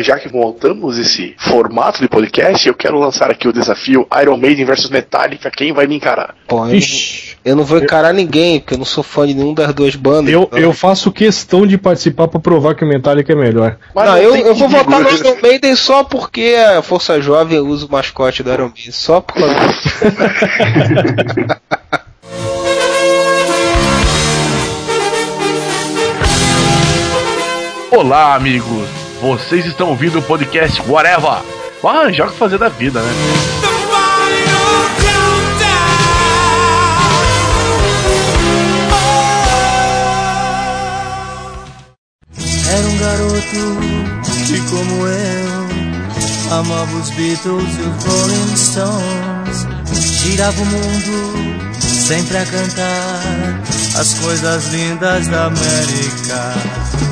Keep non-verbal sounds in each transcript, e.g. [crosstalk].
Já que voltamos esse formato de podcast, eu quero lançar aqui o desafio Iron Maiden versus Metallica. Quem vai me encarar? Pô, eu, eu não vou encarar ninguém, porque eu não sou fã de nenhum das duas bandas. Eu, então- eu faço questão de participar pra provar que o Metallica é melhor. Mas não, eu, eu vou votar no né? Iron Maiden só porque a Força Jovem usa o mascote do Iron Maiden. Só por causa. Olá, amigos! Vocês estão ouvindo o podcast Whatever! Vamos arranjar o que fazer da vida, né? Era um garoto que, como eu, amava os Beatles e os Rolling Stones. Girava o mundo sempre a cantar as coisas lindas da América.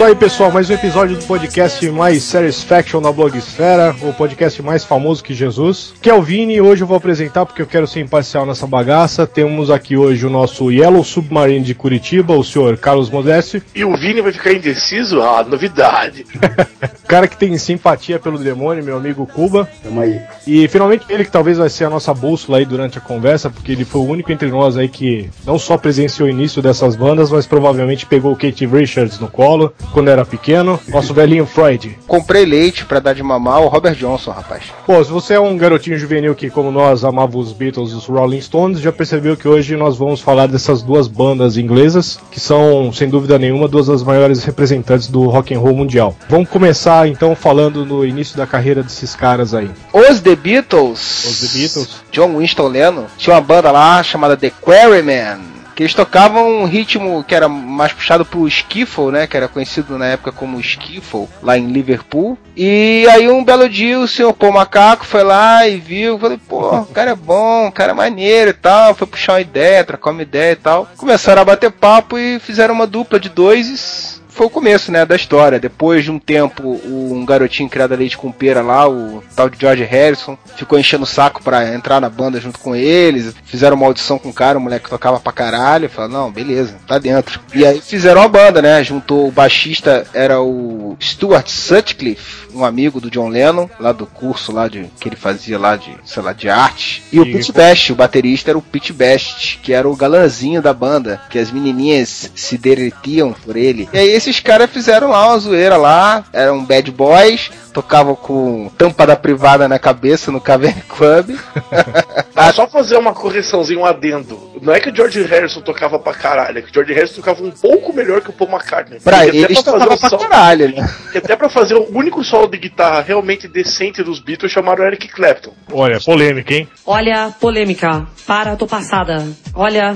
Isso aí, pessoal, mais um episódio do podcast mais Satisfaction na Blogosfera, o podcast mais famoso que Jesus. Que é o Vini, e hoje eu vou apresentar porque eu quero ser imparcial nessa bagaça. Temos aqui hoje o nosso Yellow Submarine de Curitiba, o senhor Carlos Modeste. E o Vini vai ficar indeciso? Ah, novidade. [laughs] cara que tem simpatia pelo demônio, meu amigo Cuba. Tamo aí. E finalmente ele que talvez vai ser a nossa bússola aí durante a conversa, porque ele foi o único entre nós aí que não só presenciou o início dessas bandas, mas provavelmente pegou o Kate Richards no colo quando era pequeno. Nosso velhinho Freud. Comprei leite pra dar de mamar ao Robert Johnson, rapaz. Pô, se você é um garotinho juvenil que, como nós, amava os Beatles e os Rolling Stones, já percebeu que hoje nós vamos falar dessas duas bandas inglesas, que são, sem dúvida nenhuma, duas das maiores representantes do rock and roll mundial. Vamos começar então falando no início da carreira desses caras aí. Os The Beatles. Os The Beatles. John Winston Lennon. Tinha uma banda lá chamada The Quarrymen. Que eles tocavam um ritmo que era mais puxado pro skiffle, né? Que era conhecido na época como skiffle, lá em Liverpool. E aí um belo dia o senhor Paul Macaco foi lá e viu. Falei, pô, o cara é bom, o cara é maneiro e tal. Foi puxar uma ideia, trocar uma ideia e tal. Começaram a bater papo e fizeram uma dupla de dois foi o começo, né, da história. Depois de um tempo, um garotinho criado a leite com pera lá, o tal de George Harrison, ficou enchendo o saco pra entrar na banda junto com eles. Fizeram uma audição com o cara, o moleque tocava pra caralho. Falaram, não, beleza, tá dentro. E aí fizeram a banda, né? Juntou o baixista, era o Stuart Sutcliffe, um amigo do John Lennon, lá do curso lá de que ele fazia lá de, sei lá, de arte. E o E- Pete Best, o baterista era o Pete Best, que era o galanzinho da banda, que as menininhas se derretiam por ele. E aí esses caras fizeram lá uma zoeira lá, eram bad boys, tocavam com tampa da privada na cabeça no Cavern Club. [laughs] Ah, só fazer uma correçãozinha, um adendo. Não é que o George Harrison tocava pra caralho, é que o George Harrison tocava um pouco melhor que o Paul McCartney. Pra até eles fazer pra o solo- caralho, né? que até pra fazer o único solo de guitarra realmente decente dos Beatles chamaram Eric Clapton. Olha, polêmica, hein? Olha, polêmica. Para, tô passada. Olha,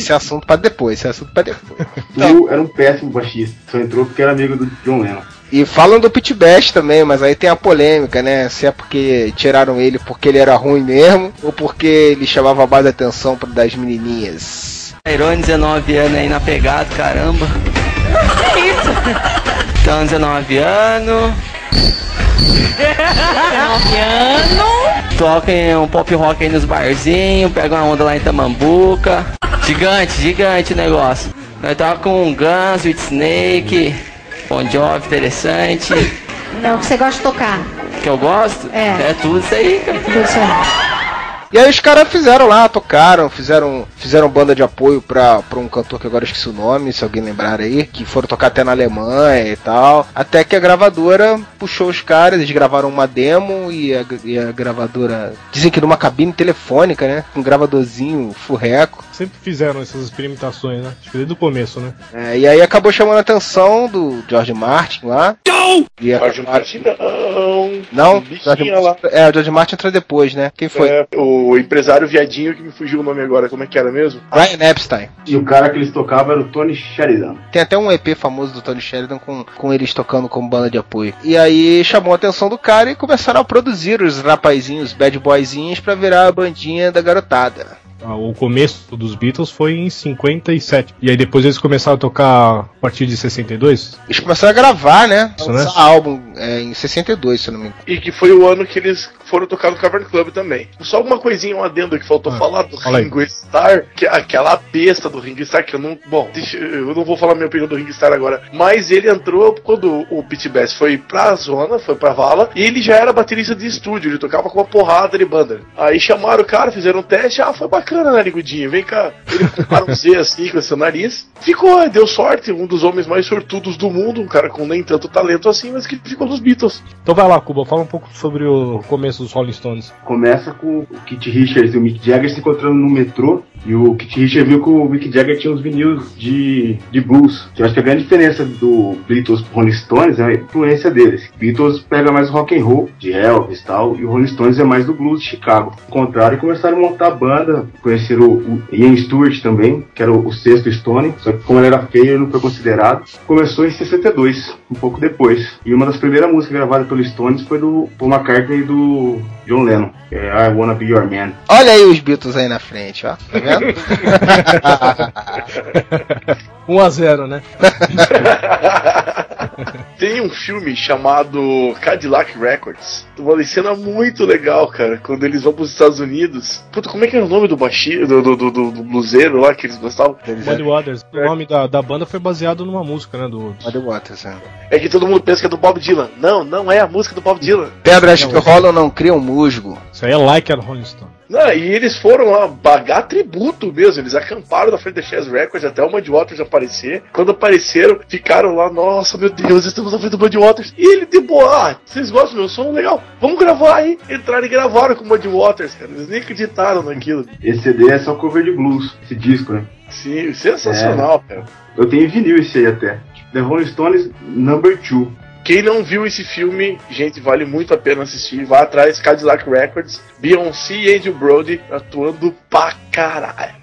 Esse é assunto pra depois, esse é assunto pra depois. [laughs] Tu era um péssimo baixista. Só entrou porque era amigo do John Lennon. E falam do Pete Best também, mas aí tem a polêmica, né? Se é porque tiraram ele porque ele era ruim mesmo, ou porque ele chamava mais atenção das menininhas. Irone, 19 anos aí na pegada, caramba. Que isso? Então, 19 anos. 19 anos. Toca um pop rock aí nos barzinhos, pega uma onda lá em Tamambuca. Gigante, gigante o negócio. Nós toca com Guns, With Snake, Bon Jovi, interessante. É o que você gosta de tocar. Que eu gosto? É. É tudo isso aí, cara. Tudo isso aí. E aí os caras fizeram lá, tocaram, fizeram, fizeram banda de apoio pra, pra um cantor que agora esqueci o nome, se alguém lembrar aí, que foram tocar até na Alemanha e tal. Até que a gravadora puxou os caras, eles gravaram uma demo e a, e a gravadora. Dizem que numa cabine telefônica, né? Um gravadorzinho furreco. Sempre fizeram essas experimentações, né? Acho que desde o começo, né? É, e aí acabou chamando a atenção do George Martin lá. E a- George Martin não. Não, George, lá. é, o George Martin entrou depois, né? Quem foi? É, o empresário viadinho que me fugiu o nome agora, como é que era mesmo? Brian Epstein. E o cara que eles tocavam era o Tony Sheridan. Tem até um EP famoso do Tony Sheridan com, com eles tocando como banda de apoio. E aí chamou a atenção do cara e começaram a produzir os rapazinhos, bad boyzinhos, pra virar a bandinha da garotada. Ah, O começo dos Beatles foi em 57. E aí depois eles começaram a tocar a partir de 62? Eles começaram a gravar, né? Isso, né? álbum é, em 62, se eu não me engano. E que foi o ano que eles foram tocar no Cavern Club também. Só alguma coisinha, um adendo que faltou Ah, falar do fala aí. Ringo Starr, que é aquela besta do Ringo Starr, que eu não. Bom, deixa- eu não vou falar minha opinião do Ringo Starr agora. Mas ele entrou quando o Pete Best foi pra zona, foi pra vala, e ele já era baterista de estúdio, ele tocava com uma porrada de banda. Aí chamaram o cara, fizeram um teste, ah, foi bacana, né, Ligudinho? Vem cá. Ele para um Z assim com seu nariz. Ficou, deu sorte, um dos homens mais sortudos do mundo, um cara com nem tanto talento assim, mas que ficou nos Beatles. Então vai lá, Cuba, fala um pouco sobre o começo dos Rolling Stones. Começa com o Kit Richards e o Mick Jagger se encontrando no metrô. E o Kit Richards viu que o Mick Jagger tinha uns vinis de, de blues. Que eu acho que a grande diferença do Beatles pro Rolling Stones é a influência deles. Beatles pega mais rock and roll, de Elvis e tal, e o Rolling Stones é mais do blues de Chicago. Ao contrário, começaram a montar a banda, conheceram o, Ian Stewart também, que era o, sexto Stone, só que como ele era feio, ele não foi considerado. Começou em 62, um pouco depois. E uma das primeiras músicas gravadas pelo Stones foi do Paul McCartney e do John Lennon, é I Wanna Be Your Man. Olha aí os Beatles aí na frente, ó. Tá [laughs] vendo? 1x0, né? [laughs] Tem um filme chamado Cadillac Records. Uma cena muito legal, cara. Quando eles vão pros Estados Unidos. Puta, como é que era o nome do baixinho, do, do, do, do, do bluseiro lá que eles gostavam? Muddy Waters. O nome da, da banda foi baseado numa música, né? Do... Muddy Waters, é. É que todo mundo pensa que é do Bob Dylan. Não, não é a música do Bob Dylan. Pedras que rolam não criam musgo. Isso aí é Like a Rolling Stone. Não, e eles foram lá pagar tributo mesmo. Eles acamparam na frente da Chess Records até o Muddy Waters aparecer. Quando apareceram, ficaram lá, nossa, meu Deus, estamos na frente do Muddy Waters. E ele, tipo, ah, vocês gostam do meu som? Legal, vamos gravar aí. Entraram e gravaram com o Muddy Waters, cara. Eles nem acreditaram naquilo. Esse CD é só cover de blues, esse disco, né? Sim, sensacional, cara. Eu tenho vinil esse aí até. The Rolling Stones Number 2. Quem não viu esse filme, gente, vale muito a pena assistir. Vá atrás, Cadillac Records, Beyoncé e Andrew Brody atuando pra caralho.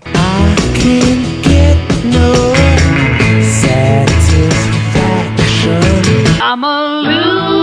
I'm a loser.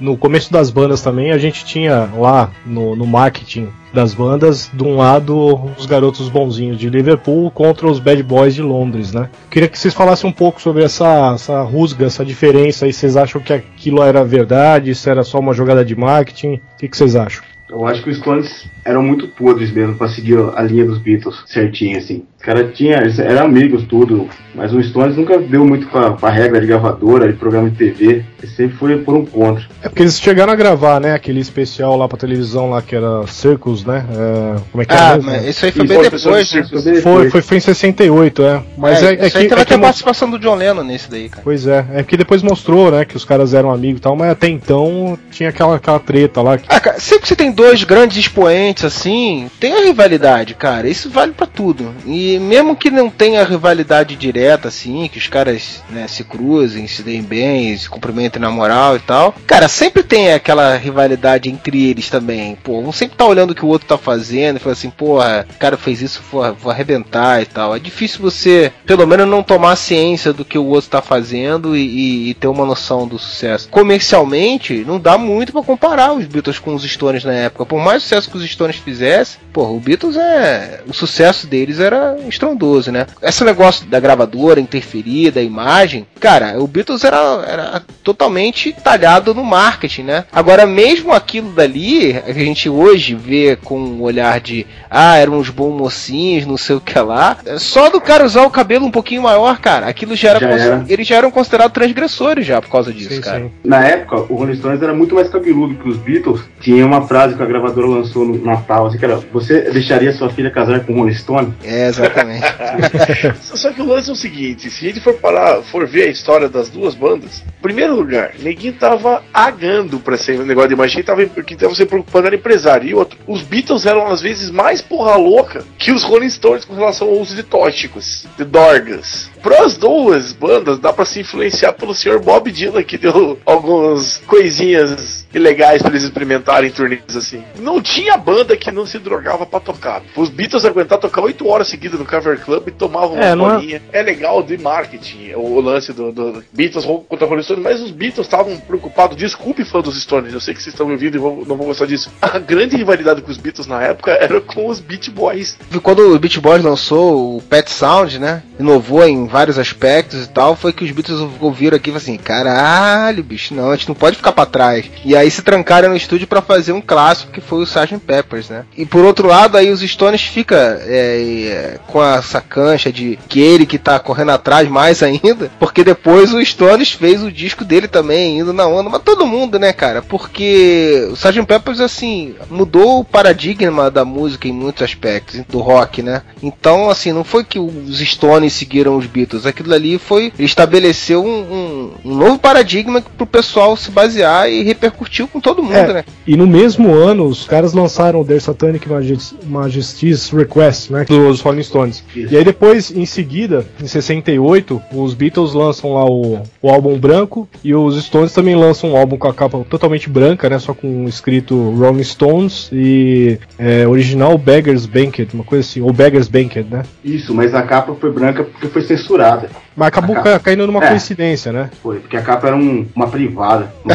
No começo das bandas também, a gente tinha lá no, no marketing das bandas, de um lado, os garotos bonzinhos de Liverpool contra os bad boys de Londres, né? Queria que vocês falassem um pouco sobre essa, essa rusga, essa diferença aí. Vocês acham que aquilo era verdade? Se era só uma jogada de marketing? O que, vocês acham? Eu acho que os Stones eram muito podres mesmo pra seguir a linha dos Beatles certinho, assim. Os caras tinham, eles eram amigos, tudo, mas o Stones nunca deu muito com a, com a regra de gravadora, de programa de TV. Ele sempre foi por um contra. É porque eles chegaram a gravar, né? Aquele especial lá pra televisão lá que era Circus, né? É, como é que Ah, era? mesmo? mas isso aí foi E bem foi depois, né? Foi, depois. foi, foi em 68, é. Mas é, é, isso que, aí teve é até que a participação do John Lennon nesse daí, cara. Pois é, é que depois mostrou, né, que os caras eram amigos e tal, mas até então tinha aquela, aquela treta lá. que- Ah, cara, sempre que você tem dois grandes expoentes assim, tem a rivalidade, cara. Isso vale pra tudo. E mesmo que não tenha rivalidade direta, assim, que os caras né, se cruzem, se deem bem, se cumprimentem na moral e tal. Cara, sempre tem aquela rivalidade entre eles também. Pô, um sempre tá olhando o que o outro tá fazendo e fala assim, porra, o cara fez isso, vou, arrebentar e tal. É difícil você, pelo menos, não tomar ciência do que o outro tá fazendo e, e- ter uma noção do sucesso. Comercialmente, não dá muito pra comparar os Beatles com os Stones na época. Por mais sucesso que os Stones fizessem, pô, o Beatles é. O sucesso deles era estrondoso, né? Esse negócio da gravadora interferir, da imagem, cara, o Beatles era, era totalmente talhado no marketing, né? Agora, mesmo aquilo dali, a gente hoje vê com um olhar de ah, eram uns bons mocinhos, não sei o que lá. Só do cara usar o cabelo um pouquinho maior, cara, aquilo já era. Já era. Eles já eram considerados transgressores já por causa disso, Sim, cara. sim. Na época, o Rolling Stones era muito mais cabeludo que os Beatles. Tinha uma frase que a gravadora lançou no Natal, assim, que era, você deixaria sua filha casar com o Rolling Stone? É, exatamente. [laughs] Só que o lance é o seguinte, se a gente for parar, for ver a história das duas bandas, em primeiro lugar, ninguém tava agando pra um negócio de imagem, tava, que tava se preocupando era empresário. E outro, os Beatles eram às vezes mais porra louca que os Rolling Stones com relação ao uso de tóxicos, de dorgas. Para as duas bandas, dá pra se influenciar pelo Sr. Bob Dylan, que deu algumas coisinhas ilegais pra eles experimentarem turnês assim. Não tinha banda que não se drogava pra tocar. Os Beatles aguentar tocar 8 horas seguidas no Cover Club e tomavam É, uma é- bolinha. É... legal de marketing, o lance do, do Beatles contra Rolling Stones, mas os Beatles estavam preocupados. Desculpe, fã dos Stones, eu sei que vocês estão me ouvindo e vão- não vão gostar disso. A grande rivalidade com os Beatles na época era com os Beat Boys. Quando o Beach Boys lançou o Pet Sound, né? Inovou em vários aspectos e tal, foi que os Beatles ouviram aqui e falaram assim: caralho, bicho, não, a gente não pode ficar pra trás. E aí se trancaram no estúdio pra fazer um clássico que foi o Sgt. Peppers, né? E por outro lado, aí os Stones fica é, é, com essa cancha de que ele que tá correndo atrás mais [laughs] ainda, porque depois o Stones fez o disco dele também, indo na onda, mas todo mundo, né, cara? Porque o Sgt. Peppers, assim, mudou o paradigma da música em muitos aspectos, do rock, né? Então, assim, não foi que os Stones seguiram os Beatles, aquilo ali foi estabeleceu um, um, um novo paradigma pro pessoal se basear e repercutiu com todo mundo, É, né? E no mesmo ano, os caras lançaram o Their Satanic Majest- Majesty's Request, né? Dos Rolling Stones. E aí depois, em seguida, em 68, os Beatles lançam lá o, o álbum branco e os Stones também lançam um álbum com a capa totalmente branca, né? Só com escrito Rolling Stones e é, original Beggars Banquet, uma coisa assim, ou Beggars Banquet, né? Isso, mas a capa foi branca porque foi censurada. Mas acabou capa- ca- caindo numa É. coincidência, né? Foi, porque a capa era um- uma privada. [laughs]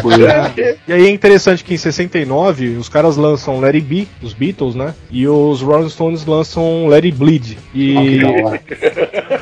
E aí é interessante que em 69 os caras lançam Let It Be, os Beatles, né? E os Rolling Stones lançam Let It Bleed. E da hora.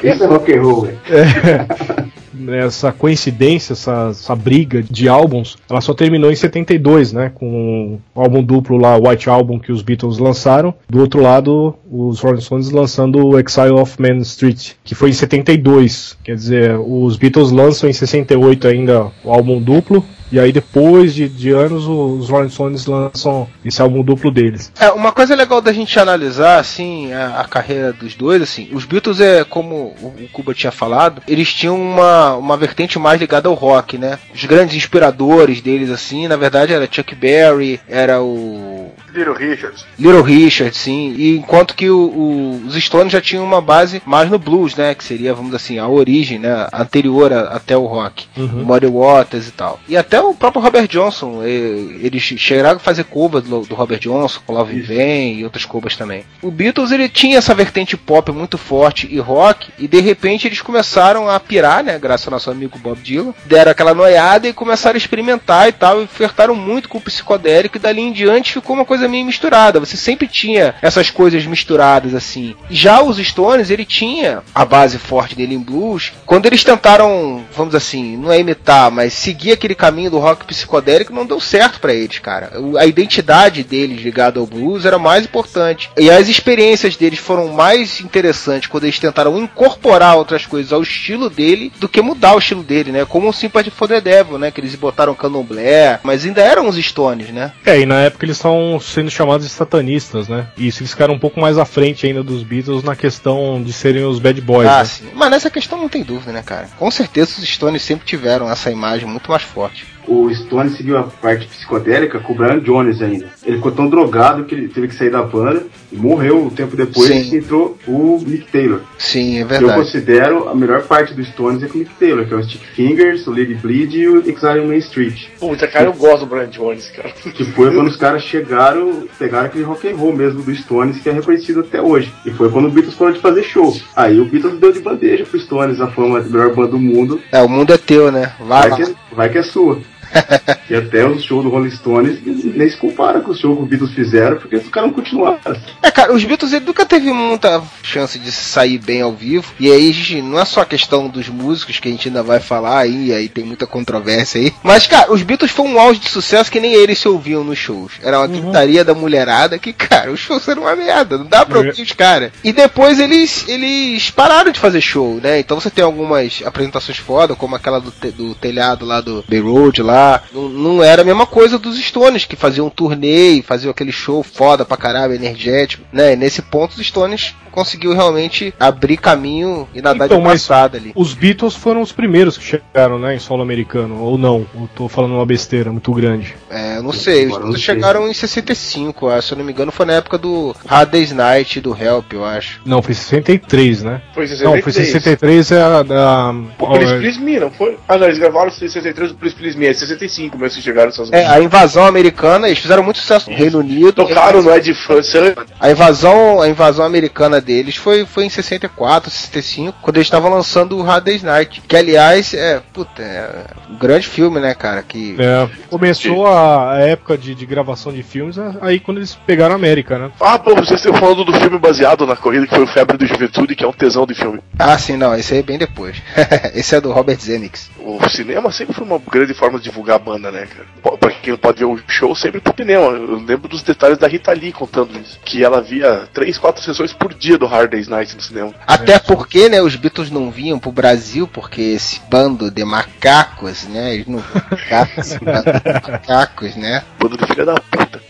Esse é rock and roll, velho. [laughs] essa coincidência, essa, essa briga de álbuns, ela só terminou em 72, né? Com o álbum duplo lá, White Album, que os Beatles lançaram. Do outro lado, os Rolling Stones lançando o Exile of Main Street, que foi em 72. Quer dizer, os Beatles lançam em 68 ainda o álbum duplo. E aí depois de, de anos os Rolling Stones lançam esse álbum duplo deles. É, uma coisa legal da gente analisar, assim, a, a carreira dos dois, assim, os Beatles é, como o, o Cuba tinha falado, eles tinham uma, uma vertente mais ligada ao rock, né? Os grandes inspiradores deles, assim, na verdade era Chuck Berry, era o Little Richards. Little Richard, sim, e enquanto que o- o- os Stones já tinham uma base mais no blues, né, que seria, vamos dizer assim, a origem, né, anterior a- até o rock, Uhum. o Muddy Waters e tal. E até o próprio Robert Johnson, eles chegaram a fazer covers do, do Robert Johnson, com Love Vem e outras covers também. O Beatles, ele tinha essa vertente pop muito forte e rock, e de repente eles começaram a pirar, né, graças ao nosso amigo Bob Dylan, deram aquela noiada e começaram a experimentar e tal, e flertaram muito com o psicodélico, e dali em diante ficou uma coisa meio misturada. Você sempre tinha essas coisas misturadas assim. Já os Stones, ele tinha a base forte dele em blues. Quando eles tentaram, vamos assim, não é imitar, mas seguir aquele caminho do rock psicodélico, não deu certo pra eles, cara. A identidade deles ligada ao blues era mais importante. E as experiências deles foram mais interessantes quando eles tentaram incorporar outras coisas ao estilo dele do que mudar o estilo dele, né? Como o Sympathy for the Devil, né? Que eles botaram candomblé, mas ainda eram os Stones, né? É, e na época eles estavam sendo chamados de satanistas, né? E isso eles ficaram um pouco mais à frente ainda dos Beatles na questão de serem os bad boys. Ah, né? sim. Mas nessa questão não tem dúvida, né, cara? Com certeza os Stones sempre tiveram essa imagem muito mais forte. O Stone seguiu a parte psicodélica com o Brian Jones ainda. Ele ficou tão drogado que ele teve que sair da banda e morreu um tempo depois Sim. que entrou o Mick Taylor. Sim, é Eu verdade. considero a melhor parte do Stones é com o Mick Taylor, que é o Stick Fingers, o Lady Bleed e o Exile on Main Street. Puta, cara, eu gosto do Brian Jones, cara. Que foi quando os caras chegaram, pegaram aquele rock and roll mesmo do Stones, que é reconhecido até hoje. E foi quando o Beatles parou de fazer show. Aí o Beatles deu de bandeja pro Stones a fama de melhor banda do mundo. É, o mundo é teu, né? Vai, Vai que, é- vai que é sua. [laughs] e até os shows do Rolling Stones nem se compara com os shows que os Beatles fizeram, porque os caras não continuaram. É, cara, os Beatles ele nunca teve muita chance de sair bem ao vivo. E aí, gente, não é só a questão dos músicos que a gente ainda vai falar aí, aí tem muita controvérsia aí. Mas, cara, os Beatles foi um auge de sucesso que nem eles se ouviam nos shows. Era uma gritaria da mulherada que, cara, os shows eram uma merda, não dá pra ouvir os caras. E depois eles, eles pararam de fazer show, né? Então você tem algumas apresentações foda, como aquela do, te- do telhado lá do Bay Road lá. Não, não era a mesma coisa dos Stones, que faziam um turnê e faziam aquele show foda pra caralho, energético, né? E nesse ponto os Stones conseguiu realmente abrir caminho e nadar Então, de passada ali. Os Beatles foram os primeiros que chegaram, né, em solo americano, ou não? Eu tô falando uma besteira muito grande. É, eu não sei, os Beatles chegaram em 65, eu acho, se eu não me engano foi na época do Hard Day's Night do Help, eu acho. Não, foi 63, né? Foi Não, foi 63. 63 é a da. O Please Please Me, não foi? Ah, não, eles gravaram o 63 do Please Please Me. Esse 65 mesmo que chegaram essas É, a invasão americana, eles fizeram muito sucesso no Reino Unido. Tocaram no Ed França. A invasão, a invasão americana deles foi, foi em 64, 65, quando eles estavam lançando o Hard Day's Night. Que aliás é, puta, é um grande filme, né, cara? Que É, começou a, a época de, de gravação de filmes aí quando eles pegaram a América, né? Ah, pô, vocês estão falando do filme baseado na corrida que foi o Febre do Juventude, que é um tesão de filme. Ah, sim, não, esse aí é bem depois. [laughs] esse é do Robert Zemeckis. O cinema sempre foi uma grande forma de divulgar a banda, né, cara? Pra quem pode ver o show, sempre pro cinema. Eu lembro dos detalhes da Rita Lee contando isso. Que ela via três, quatro sessões por dia do Hard Day's Night no cinema. Até porque, né, os Beatles não vinham pro Brasil, porque esse bando de macacos, né, eles não [laughs] macacos, esse bando de macacos, né? Bando de filha da puta.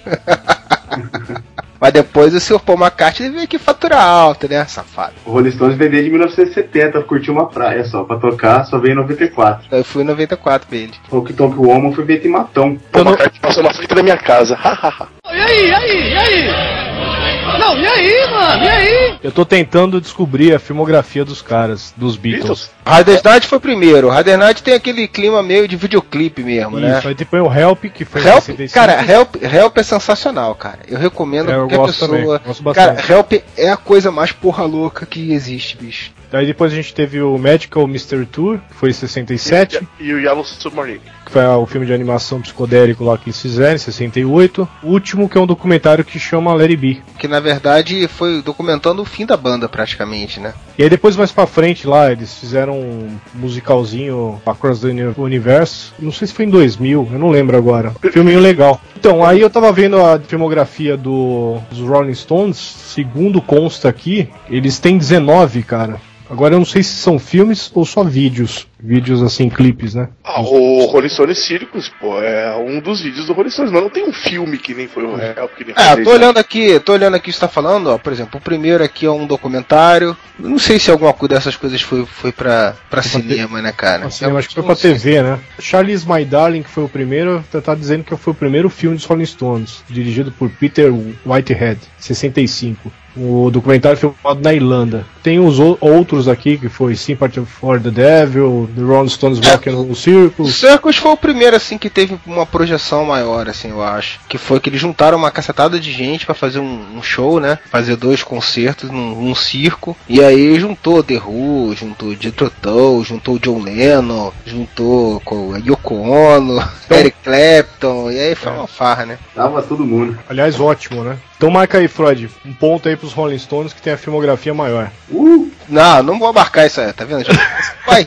[laughs] Mas depois o Sr. Paul McCartney veio aqui faturar alto, né, safado? O Rolling Stones veio desde 1970, curtiu uma praia só. Pra tocar, só veio em 94. Eu fui em 94 pra ele. O que Tonk Woman foi feito em Matão. Pô, uma carta passou na frente da minha casa. Hahaha. E aí, e aí, e aí? Não, e aí, mano, e aí? Eu tô tentando descobrir a filmografia dos caras, dos Beatles. Hard Day's Night foi o primeiro. Hard Day's Night tem aquele clima meio de videoclipe mesmo, né? Isso, aí depois o Help, que foi em Help, 65. cara, Help, Help é sensacional, cara. Eu recomendo É, eu qualquer gosto pessoa. também, gosto cara. Help é a coisa mais porra louca que existe, bicho. Aí depois a gente teve o Magical Mystery Tour, que foi em 67, E o Yellow Submarine. Foi o filme de animação psicodélico lá que eles fizeram, em 68. O último, que é um documentário que chama It Be. Que na verdade foi documentando o fim da banda, praticamente, né? E aí depois mais pra frente lá, eles fizeram um musicalzinho Across the Uni- Universe. Não sei se foi em 2000, eu não lembro agora. Filminho legal. Então, aí eu tava vendo a filmografia do, dos Rolling Stones. Segundo consta aqui, eles têm 19, cara. Agora eu não sei se são filmes ou só vídeos. Vídeos assim, clipes, né? Ah, o Rolling Stones Circus, pô, é um dos vídeos do Rolling Stones, mas não tem um filme que nem foi o Help, que nem É, foi tô olhando aqui, tô olhando aqui o que você tá falando, ó. Por exemplo, o primeiro aqui é um documentário. Não sei se alguma coisa dessas coisas foi, foi pra, pra cinema, né, cara? Assim, eu acho que foi pra TV, né? Charles My Darling, que foi o primeiro, tá, tá dizendo que foi o primeiro filme dos Rolling Stones, dirigido por Peter Whitehead, 65. O documentário foi filmado na Irlanda. Tem os outros aqui, que foi Sympathy for the Devil, The Rolling Stones Rock and Roll O Circus. Circus foi o primeiro, assim, que teve uma projeção maior, assim, eu acho. Que foi que eles juntaram uma cacetada de gente pra fazer um, um show, né? Fazer dois concertos num, num circo. E aí juntou The Who, juntou Jethro Tull, juntou John Lennon, juntou com a Yoko Ono, Eric Clapton. E aí foi uma farra, né? Tava todo mundo. Aliás, ótimo, né? Então marca aí, Freud, um ponto aí pros Rolling Stones que tem a filmografia maior. Uh! Não, não vou marcar isso aí, tá vendo? [laughs] Vai.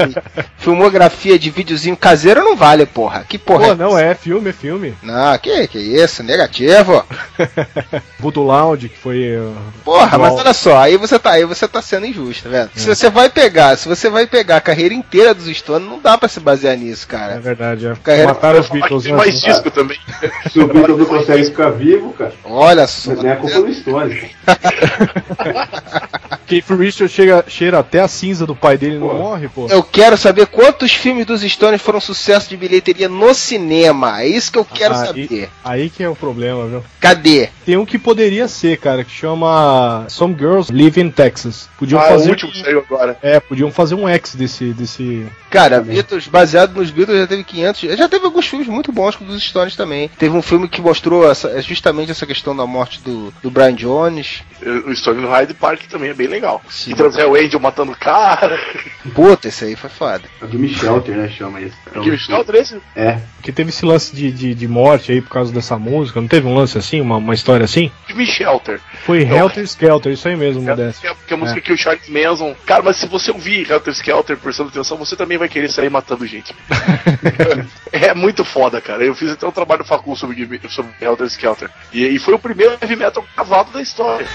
Filmografia de videozinho caseiro não vale, porra. Que porra Pô, é não, é filme, é filme. Não, que, que isso, negativo. [laughs] Voodoo Lounge, que foi... uh, Porra, mas olha só, aí você tá aí, você tá sendo injusto, tá vendo? Se você vai pegar, se você vai pegar a carreira inteira dos Stones, não dá pra se basear nisso, É cara. verdade, é. Carreira- Mataram os Beatles, né? mais disco também. [laughs] Se o Beatles não consegue ficar vivo, cara, Olha só. Não é a culpa do Stones. [laughs] Keith Richards chega, cheira até a cinza do pai dele e não morre, pô. Eu quero saber quantos filmes dos Stones foram sucesso de bilheteria no cinema. É isso que eu quero Aí- saber. Aí que é o problema, viu? Cadê? Tem um que poderia ser, cara, que chama Some Girls Live in Texas. Podiam Ah, o fazer. último que saiu agora. É, podiam fazer um X desse. desse... Cara, Beatles, baseado nos Beatles, já teve 500. Já teve alguns filmes muito bons com dos Stones também. Teve um filme que mostrou essa- justamente essa questão da morte do, do Brian Jones. O Story no Hyde Park também é bem legal. E trazer o Angel matando o cara. Puta, esse aí foi foda. É o Jimmy Shelter, né? Chama isso. Então, Que Shelter esse? É. Que teve esse lance de, de, de morte aí por causa dessa música. Não teve um lance assim, uma, uma história assim? Jimmy Shelter. Foi Não. Helter Skelter, isso aí mesmo, Modesto. É, porque a música que o Charles Manson. Cara, mas se você ouvir Helter Skelter prestando atenção, você também vai querer sair matando gente. [laughs] é muito foda, cara. Eu fiz até um trabalho facul sobre, sobre Helter Skelter. E, e foi o primeiro heavy metal cavado da história.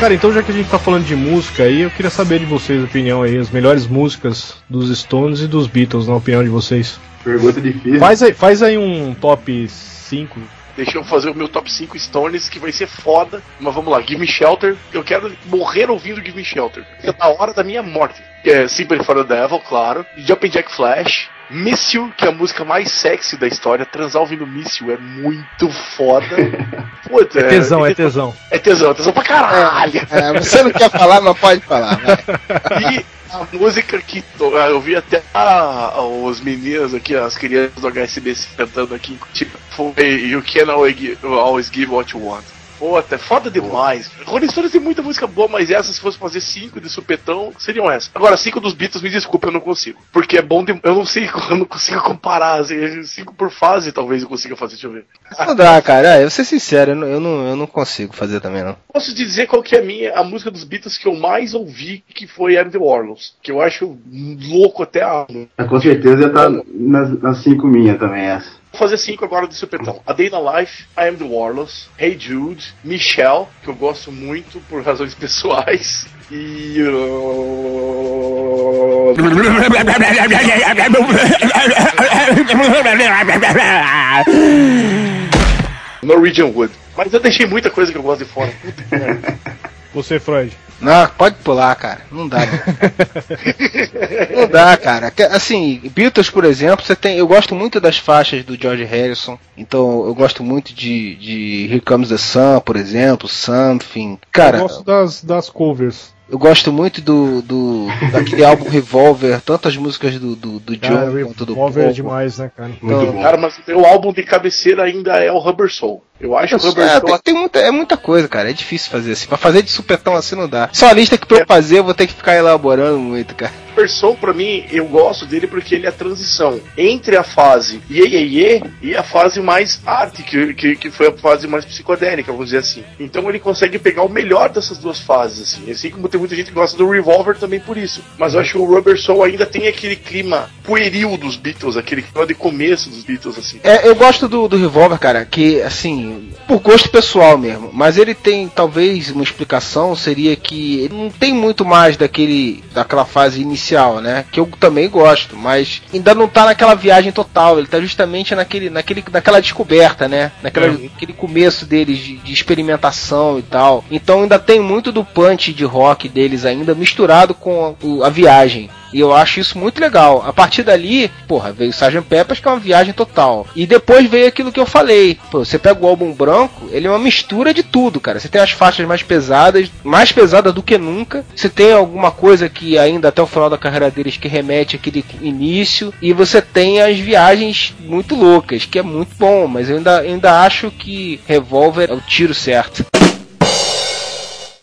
Cara, então já que a gente tá falando de música aí, eu queria saber de vocês a opinião aí, as melhores músicas dos Stones e dos Beatles, na opinião de vocês. Pergunta difícil. Faz aí, faz aí um top 5 Deixa eu fazer o meu top 5 Stones, que vai ser foda. Mas vamos lá, Give Me Shelter. Eu quero morrer ouvindo Give Me Shelter. É na hora da minha morte. É Sympathy for the Devil, claro. Jumping Jack Flash. Miss You, que é a música mais sexy da história. Transar ouvindo Miss You é muito foda. [laughs] Puta, É tesão, é tesão. É tesão, é tesão pra caralho. É, você não quer falar, mas pode falar. Vai. [laughs] E a música que to- ah, eu vi até a- os meninos aqui, as crianças do HSBC cantando aqui, tipo, foi You Can always give What You Want. Puta, é foda demais. Rolling Stones tem muita música boa, mas essa, se fosse fazer cinco de supetão, seriam essas. Agora, cinco dos Beatles, me desculpa, eu não consigo. Porque é bom, de, eu não sei, [laughs] eu não consigo comparar. Assim, cinco por fase, talvez eu consiga fazer, deixa eu ver. Não dá, cara. É, eu vou ser sincero, eu não, eu, não, eu não consigo fazer também, não. Posso dizer qual que é a minha, a música dos Beatles que eu mais ouvi, que foi the Warlords. Que eu acho louco até a. Mas com certeza ia tá nas, nas cinco minhas também essa. Vou fazer cinco agora de supetão. A Day Life, I Am the Warlords, Hey Jude, Michelle, que eu gosto muito por razões [laughs] pessoais, e. uh, [laughs] Norwegian Wood. Mas eu deixei muita coisa que eu gosto de fora. Você, Freud. Não, pode pular, cara. Não dá. Não, [laughs] não dá, cara. Assim, Beatles, por exemplo, você tem. Eu gosto muito das faixas do George Harrison. Então, eu gosto muito de, de Here Comes the Sun, por exemplo, Something. Cara, eu gosto das, das covers. eu gosto muito do, do daquele álbum Revolver, tanto as músicas do, do, do John Cara, quanto do Revolver é demais, né, cara? Muito Então, bom. Cara, mas o álbum de cabeceira ainda é o Rubber Soul. Eu acho o Rubber É, tem, tem muita, é muita coisa, cara. É difícil fazer assim. Pra fazer de supetão assim não dá. Só a lista que pra eu fazer eu vou ter que ficar elaborando muito, cara. Super Soul, pra mim, eu gosto dele porque ele é a transição entre a fase Ye Ye Ye e a fase mais arte, que, que, que foi a fase mais psicodélica, vamos dizer assim. Então ele consegue pegar o melhor dessas duas fases, assim. Assim como tem muita gente que gosta do Revolver também por isso. Mas eu acho que o Rubber Soul ainda tem aquele clima pueril dos Beatles, aquele clima de começo dos Beatles, assim. É, eu gosto do, do Revolver, cara, que assim, por gosto pessoal mesmo, mas ele tem talvez uma explicação seria que ele não tem muito mais daquele daquela fase inicial, né? Que eu também gosto, mas ainda não tá naquela viagem total, ele tá justamente naquele naquele naquela descoberta, né? Naquela, naquele começo deles de, de experimentação e tal. Então ainda tem muito do punch de rock deles ainda misturado com o- a viagem. E eu acho isso muito legal. A partir dali, porra, veio o Sgt. Peppers, que é uma viagem total. E depois veio aquilo que eu falei. Pô, você pega o álbum branco, ele é uma mistura de tudo, cara. Você tem as faixas mais pesadas, mais pesadas do que nunca. Você tem alguma coisa que ainda até o final da carreira deles que remete àquele início. E você tem as viagens muito loucas, que é muito bom. Mas eu ainda, ainda acho que Revolver é o tiro certo.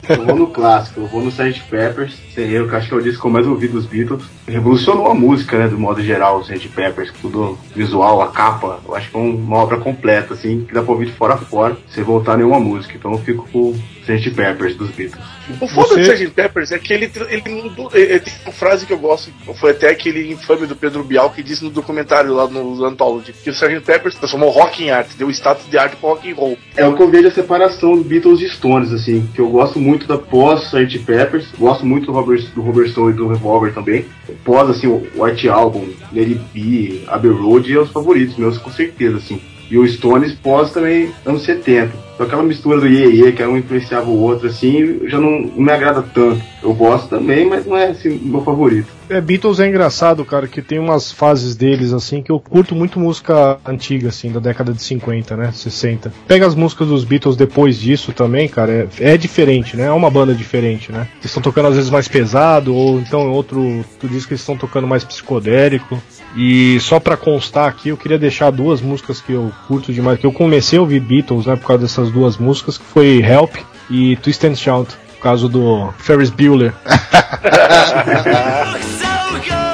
Eu vou no clássico, eu vou no Sgt. Peppers, sem erro, que acho que é o disco que eu mais ouvi dos Beatles. Revolucionou a música, né, do modo geral, o Sgt. Peppers, tudo visual, a capa. Eu acho que é um- uma obra completa, assim, que dá pra ouvir de fora a fora, sem voltar nenhuma música. Então eu fico com Sgt. Peppers dos Beatles. O foda Você- do Sgt. Peppers é que ele, ele mudou. ele- ele tem uma frase que eu gosto, foi até aquele infame do Pedro Bial que disse no documentário lá no Anthology, que o Sgt. Peppers transformou rock em arte, deu status de arte pro rock and roll. É o que eu vejo a separação dos Beatles e Stones, assim, que eu gosto muito da pós Sgt. Peppers, gosto muito do Robert, do Robert Stone e do Revolver também. Pós, assim, o White Album, Lady B, Abbey Road, é os favoritos meus, com certeza, assim. E o Stones pós também, anos 70. Então aquela mistura do Ye, que um influenciava o outro, assim, já não, não me agrada tanto. Eu gosto também, mas não é, assim, meu favorito. É, Beatles é engraçado, cara, que tem umas fases deles, assim, que eu curto muito música antiga, assim, da década de 50, né, 60. Pega as músicas dos Beatles depois disso também, cara, é, é diferente, né, é uma banda diferente, né. Eles estão tocando às vezes mais pesado, ou então em outro, outro disco eles estão tocando mais psicodélico. E só pra constar aqui, eu queria deixar duas músicas que eu curto demais, que eu comecei a ouvir Beatles, né, por causa dessas duas músicas, que foi Help e Twist and Shout, por causa do Ferris Bueller. [laughs]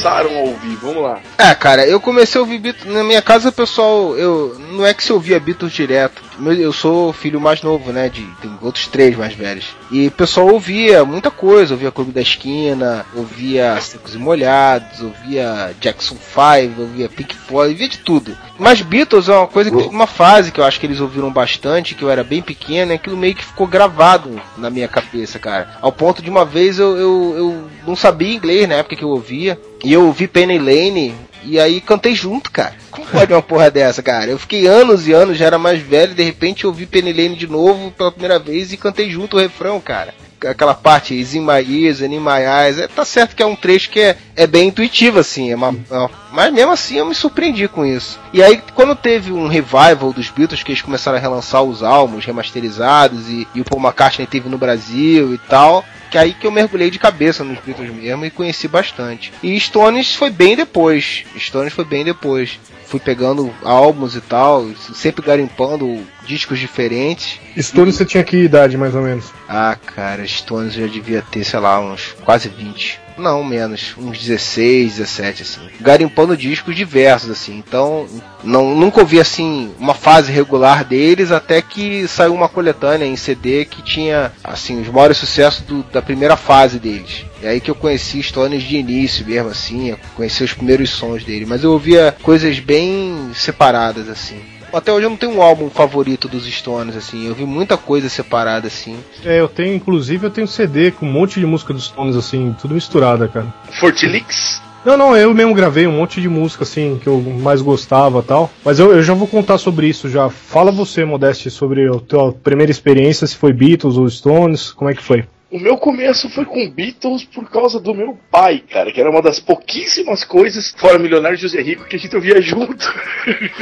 começaram a ouvir? Vamos lá. É, cara, eu comecei a ouvir Beatles. Na minha casa, pessoal, eu. Não é que se ouvia Beatles direto, eu sou filho mais novo, né? De tem outros três mais velhos. E o pessoal ouvia muita coisa, ouvia Clube da Esquina, ouvia Secos e Molhados, ouvia Jackson 5, ouvia Pink Floyd, ouvia de tudo. Mas Beatles é uma coisa que teve uma fase que eu acho que eles ouviram bastante, que eu era bem pequeno, e aquilo meio que ficou gravado na minha cabeça, cara. Ao ponto de uma vez eu, eu, eu não sabia inglês na época que eu ouvia, e eu ouvi Penny Lane, e aí cantei junto, cara. Como pode uma porra dessa, cara? Eu fiquei anos e anos, já era mais velho, de repente ouvi Penny Lane de novo pela primeira vez e cantei junto o refrão, cara. Aquela parte, my eyes. É, tá certo que é um trecho que é, é bem intuitivo, assim. É uma, é uma- mas mesmo assim eu me surpreendi com isso. E aí, quando teve um revival dos Beatles, que eles começaram a relançar os álbuns remasterizados e, e o Paul McCartney teve no Brasil e tal, que aí que eu mergulhei de cabeça nos Beatles mesmo e conheci bastante. E Stones foi bem depois. Stones foi bem depois. Fui pegando álbuns e tal, sempre garimpando discos diferentes. Stones você tinha que idade, mais ou menos? Ah, cara, Stones já devia ter, sei lá, uns quase 20. Não, menos, uns 16, 17, assim. Garimpando discos diversos, assim. Então, não, nunca ouvi, assim, uma fase regular deles, até que saiu uma coletânea em CD que tinha, assim, os maiores sucessos do- da primeira fase deles. É aí que eu conheci Stones de início mesmo, assim, conheci os primeiros sons dele. Mas eu ouvia coisas bem separadas, assim. Até hoje eu não tenho um álbum favorito dos Stones, assim. Eu vi muita coisa separada, assim. É, eu tenho, inclusive, eu tenho CD com um monte de música dos Stones, assim, tudo misturada, cara. Fortilix? Não, não, eu mesmo gravei um monte de música, assim, que eu mais gostava tal. Mas eu, eu já vou contar sobre isso já. Fala você, Modeste, sobre a tua primeira experiência, se foi Beatles ou Stones, como é que foi? O meu começo foi com Beatles por causa do meu pai, cara, que era uma das pouquíssimas coisas, fora Milionário José Rico, que a gente ouvia junto.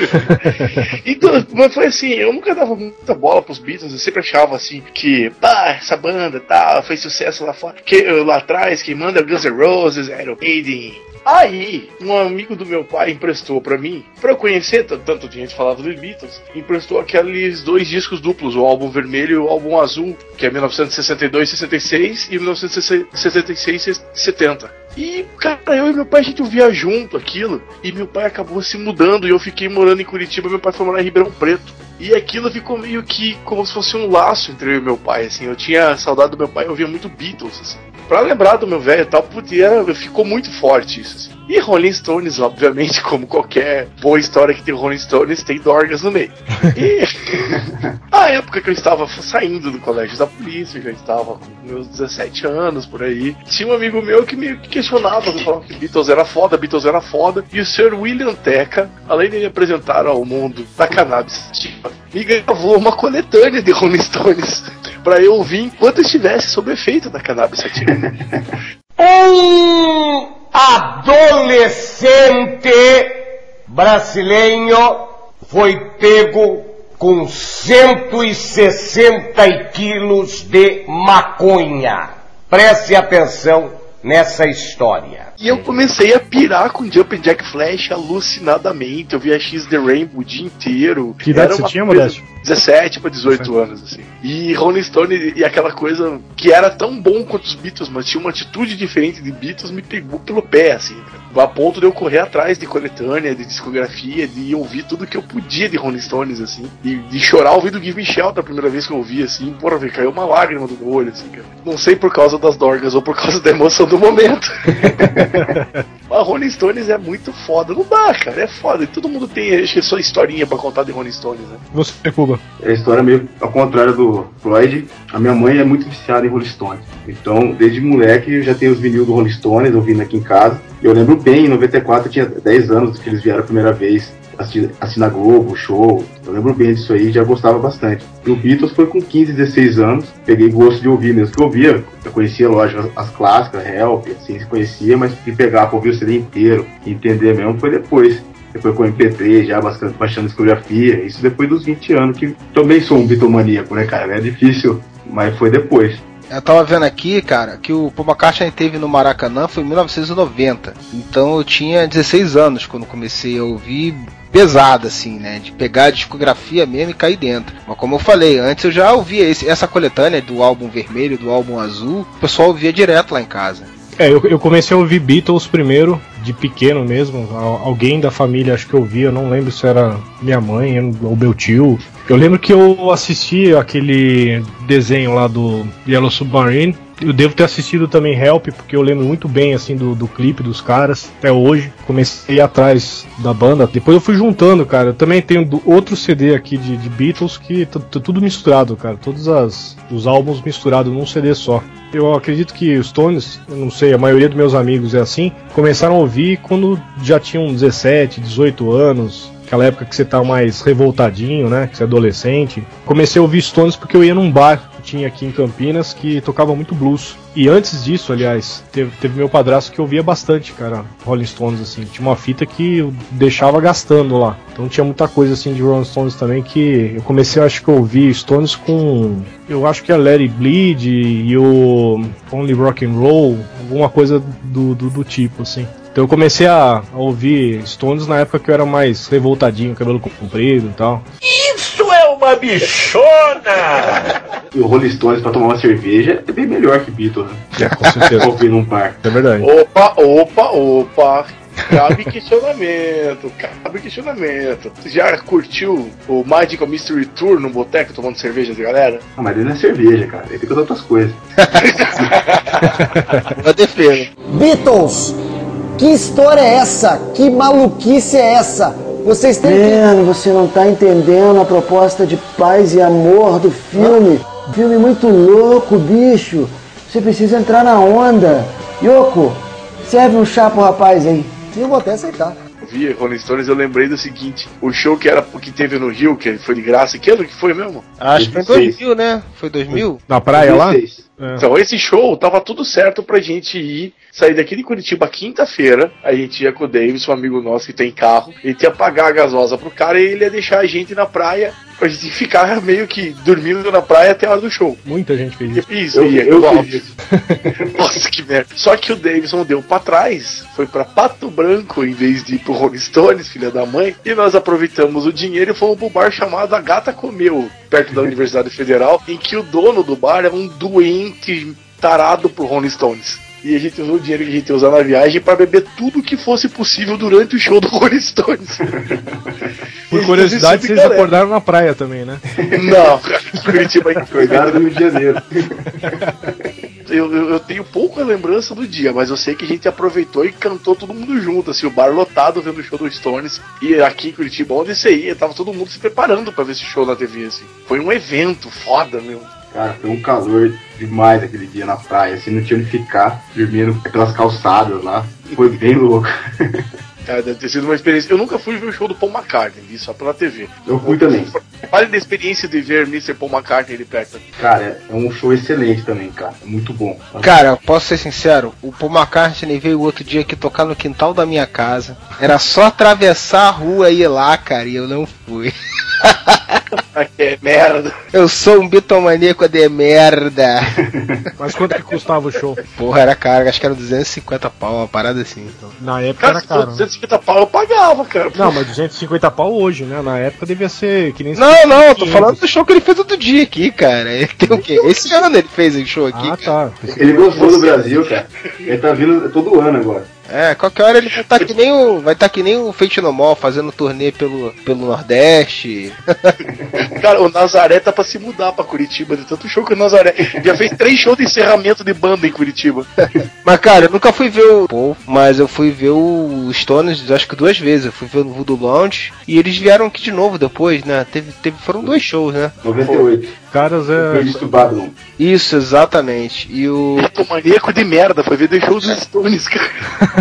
[laughs] então, mas foi assim, eu nunca dava muita bola pros Beatles, eu sempre achava assim que, pá, essa banda tá, fez sucesso lá fora, que, lá atrás, quem manda Guns N' Roses, Iron Maiden. Aí, um amigo do meu pai emprestou pra mim, pra eu conhecer, tanto de gente falava dos Beatles, emprestou aqueles dois discos duplos, o álbum vermelho e o álbum azul, que é 1962 66 e 1966 70. E, cara, eu e meu pai, a gente ouvia junto aquilo, e meu pai acabou se mudando, e eu fiquei morando em Curitiba, meu pai foi morar em Ribeirão Preto. E aquilo ficou meio que como se fosse um laço entre eu e meu pai, assim. Eu tinha saudade do meu pai, eu ouvia muito Beatles, assim. Pra lembrar do meu velho e tal, era- ficou muito forte isso, assim. E Rolling Stones, obviamente, como qualquer boa história que tem Rolling Stones, tem Dorgas no meio. E [laughs] a época que eu estava saindo do colégio da polícia, eu já estava com meus 17 anos por aí. Tinha um amigo meu que me questionava, que falava que Beatles era foda, Beatles era foda. E o Sr. William Teca, além de me apresentar ao mundo da cannabis, ativa, me gravou uma coletânea de Rolling Stones pra eu ouvir enquanto estivesse sob efeito da cannabis ativa. [laughs] Um adolescente brasileiro foi pego com 160 quilos de maconha. Preste atenção nessa história. E eu comecei a pirar com Jumpin' Jack Flash alucinadamente. Eu via X The Rainbow o dia inteiro. Que idade Era você uma tinha, Modesto? 17 para 18 anos, assim. E Rolling Stone e aquela coisa que era tão bom quanto os Beatles, mas tinha uma atitude diferente de Beatles, me pegou pelo pé, assim, cara. A ponto de eu correr atrás de coletânea, de discografia, de ouvir tudo que eu podia de Rolling Stones, assim. E de chorar ouvindo Give Me Shelter a primeira vez que eu ouvi, assim. Porra, velho, caiu uma lágrima do meu olho, assim, cara. Não sei por causa das dorgas ou por causa da emoção do momento. [laughs] Mas Rolling Stones é muito foda. Não dá, cara. É foda. E todo mundo tem, acho que, sua historinha pra contar de Rolling Stones, né? Você, Cuba. É a história meio ao contrário do Floyd. A minha mãe é muito viciada em Rolling Stones. Então, desde moleque, eu já tenho os vinil do Rolling Stones ouvindo aqui em casa. Eu lembro bem, em 94, eu tinha 10 anos que eles vieram a primeira vez na Globo, show. Eu lembro bem disso aí, já gostava bastante. E o Beatles foi com 15, 16 anos. Peguei gosto de ouvir mesmo que eu ouvia. Eu conhecia, lógico, as, as clássicas, Help, assim, conhecia, mas pegar pra ouvir o CD inteiro e entender mesmo foi depois. Depois com o MP3, já bastante baixando discografia. Isso depois dos 20 anos, que também sou um bitomaníaco, né, cara? É difícil, mas foi depois. Eu tava vendo aqui, cara, que o Paul McCartney teve no Maracanã foi em 1990. Então eu tinha 16 anos quando comecei a ouvir pesada, assim, né? De pegar a discografia mesmo e cair dentro. Mas como eu falei, antes eu já ouvia esse- essa coletânea do álbum vermelho, do álbum azul, o pessoal ouvia direto lá em casa. É, eu, eu comecei a ouvir Beatles primeiro de pequeno mesmo. Al- Alguém da família, acho que eu vi, eu não lembro se era minha mãe ou meu tio. Eu lembro que eu assisti aquele desenho lá do Yellow Submarine. Eu devo ter assistido também Help, porque eu lembro muito bem assim do, do clipe dos caras até hoje. Comecei atrás da banda. Depois eu fui juntando, cara. Eu também tenho outro CD aqui de, de Beatles que tá tá tudo misturado, cara. Todos as, os álbuns misturados num CD só. Eu acredito que os Stones, não sei, a maioria dos meus amigos é assim, começaram a ouvir quando já tinham 17, 18 anos. Aquela época que você tá mais revoltadinho, né? Que você é adolescente. Comecei a ouvir Stones porque eu ia num bar tinha aqui em Campinas que tocava muito blues. E antes disso, aliás, teve, teve meu padrasto que ouvia bastante, cara, Rolling Stones, assim. Tinha uma fita que eu deixava gastando lá. Então tinha muita coisa assim de Rolling Stones também que eu comecei, acho que a ouvir Stones com. Eu acho que é It Bleed e o Only Rock and Roll, alguma coisa do, do, do tipo, assim. Então eu comecei a, a ouvir Stones na época que eu era mais revoltadinho, cabelo comprido e tal. Isso é uma bichona! E o Rolling Stones pra tomar uma cerveja é bem melhor que Beatles, né? É, com certeza. [laughs] Ouvir num bar. É verdade. Opa, opa, opa. Cabe questionamento, cabe questionamento. Você já curtiu o Magical Mystery Tour no boteco tomando cerveja de galera? Ah, mas ele não é cerveja, cara. Ele tem que usar outras coisas. [laughs] Uma defesa. Beatles! Que história é essa? Que maluquice é essa? Vocês têm Mano, você não tá entendendo a proposta de paz e amor do filme. Filme muito louco, bicho. Você precisa entrar na onda. Yoko, serve um chá pro rapaz aí. Eu vou até aceitar. Vi Rolling Stones, eu lembrei do seguinte: o show que era que teve no Rio, que foi de graça, que ano que foi mesmo? Acho que foi em 2000, né? Foi 2000? Na praia lá? É. Então, esse show tava tudo certo pra gente ir, sair daqui de Curitiba quinta-feira. A gente ia com o Davis, um amigo nosso que tem carro. Ele ia pagar a gasosa pro cara e ele ia deixar a gente na praia pra gente ficar [laughs] meio que dormindo na praia até a hora do show. Muita gente fez isso. Isso, Eu- ia, eu igual. fiz. [laughs] Nossa, que merda. Só que o Davidson deu pra trás, foi pra Pato Branco em vez de ir pro Rolling Stones, filha da mãe. E nós aproveitamos o dinheiro e fomos pro bar chamado A Gata Comeu, perto da Universidade Federal, em que o dono do bar era um doente tarado por Rolling Stones. E a gente usou o dinheiro que a gente ia usar na viagem pra beber tudo que fosse possível durante o show do Rolling Stones. [laughs] Por curiosidade, é vocês galera. acordaram na praia também, né? Não, [laughs] Curitiba Acordaram do Rio de Janeiro. [laughs] Eu, eu, tenho pouca lembrança do dia, mas eu sei que a gente aproveitou e cantou todo mundo junto, assim, o bar lotado vendo o show do Stones. E aqui em Curitiba, onde você ia, tava todo mundo se preparando pra ver esse show na TV, assim. Foi um evento foda, meu. Cara, foi um calor demais aquele dia na praia, assim, não tinha onde ficar, dormindo pelas calçadas lá. Foi bem louco. Cara, [laughs] deve ter sido uma experiência. Eu nunca fui ver o show do Paul McCartney, vi só pela TV. Eu fui também. Fale da experiência de ver Mr. Paul McCartney ali perto. Cara, é um show excelente também, cara. É muito bom. Cara, posso ser sincero, o Paul McCartney veio outro dia aqui tocar no quintal da minha casa. Era só atravessar a rua e ir lá, cara, e eu não fui. [laughs] Que merda. Eu sou um bitomaníaco de merda. Mas quanto que custava o show? Porra, era caro, acho que era 250 pau, uma parada assim. Então. Na época Cara, era caro. né? 250 pau eu pagava, cara. Não, mas 250 pau hoje, né? Na época devia ser que nem Não, não, eu tô 500. falando do show que ele fez outro dia aqui, cara. Ele tem o quê? Esse ano ele fez o show aqui. Ah, cara. tá. Ele gostou do Brasil, cara. Ele tá vindo todo ano agora. É, qualquer hora ele vai estar que nem o. Vai estar que nem o Fate No More fazendo turnê pelo, pelo Nordeste. [laughs] Cara, o Nazaré tá pra se mudar pra Curitiba, de tanto show que o Nazaré. Já fez três shows de encerramento de banda em Curitiba. [laughs] Mas, cara, eu nunca fui ver o Paul, mas eu fui ver o Stones, acho que duas vezes. Eu fui ver no Voodoo Lounge e eles vieram aqui de novo depois, né? Teve, teve, foram dois shows, né? 98. Caras Foi é. Babylon. Isso, exatamente. E o. Tô maníaco de merda, foi ver shows dos Stones, cara.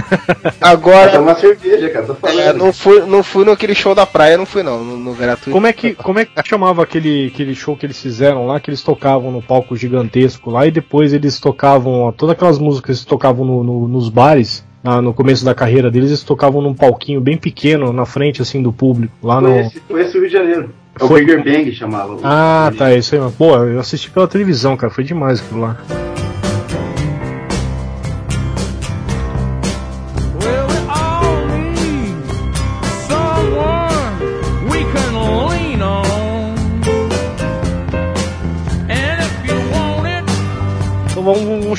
[laughs] Agora. Tá uma cerveja, cara. Tô falando. É, não fui, não fui naquele show da praia, não fui não, no, no gratuito. Como é que como é que chamava aquele, aquele show que eles fizeram lá, que eles tocavam no palco gigantesco lá e depois eles tocavam ó, todas aquelas músicas que eles tocavam no- no- nos bares. ah, no começo da carreira deles, eles tocavam num palquinho bem pequeno na frente assim do público, lá no Conhece, conhece o Rio de Janeiro. É o Foi- Bigger Bang chamava. Ah, tá, isso aí. Pô, eu assisti pela televisão, cara, foi demais aquilo lá.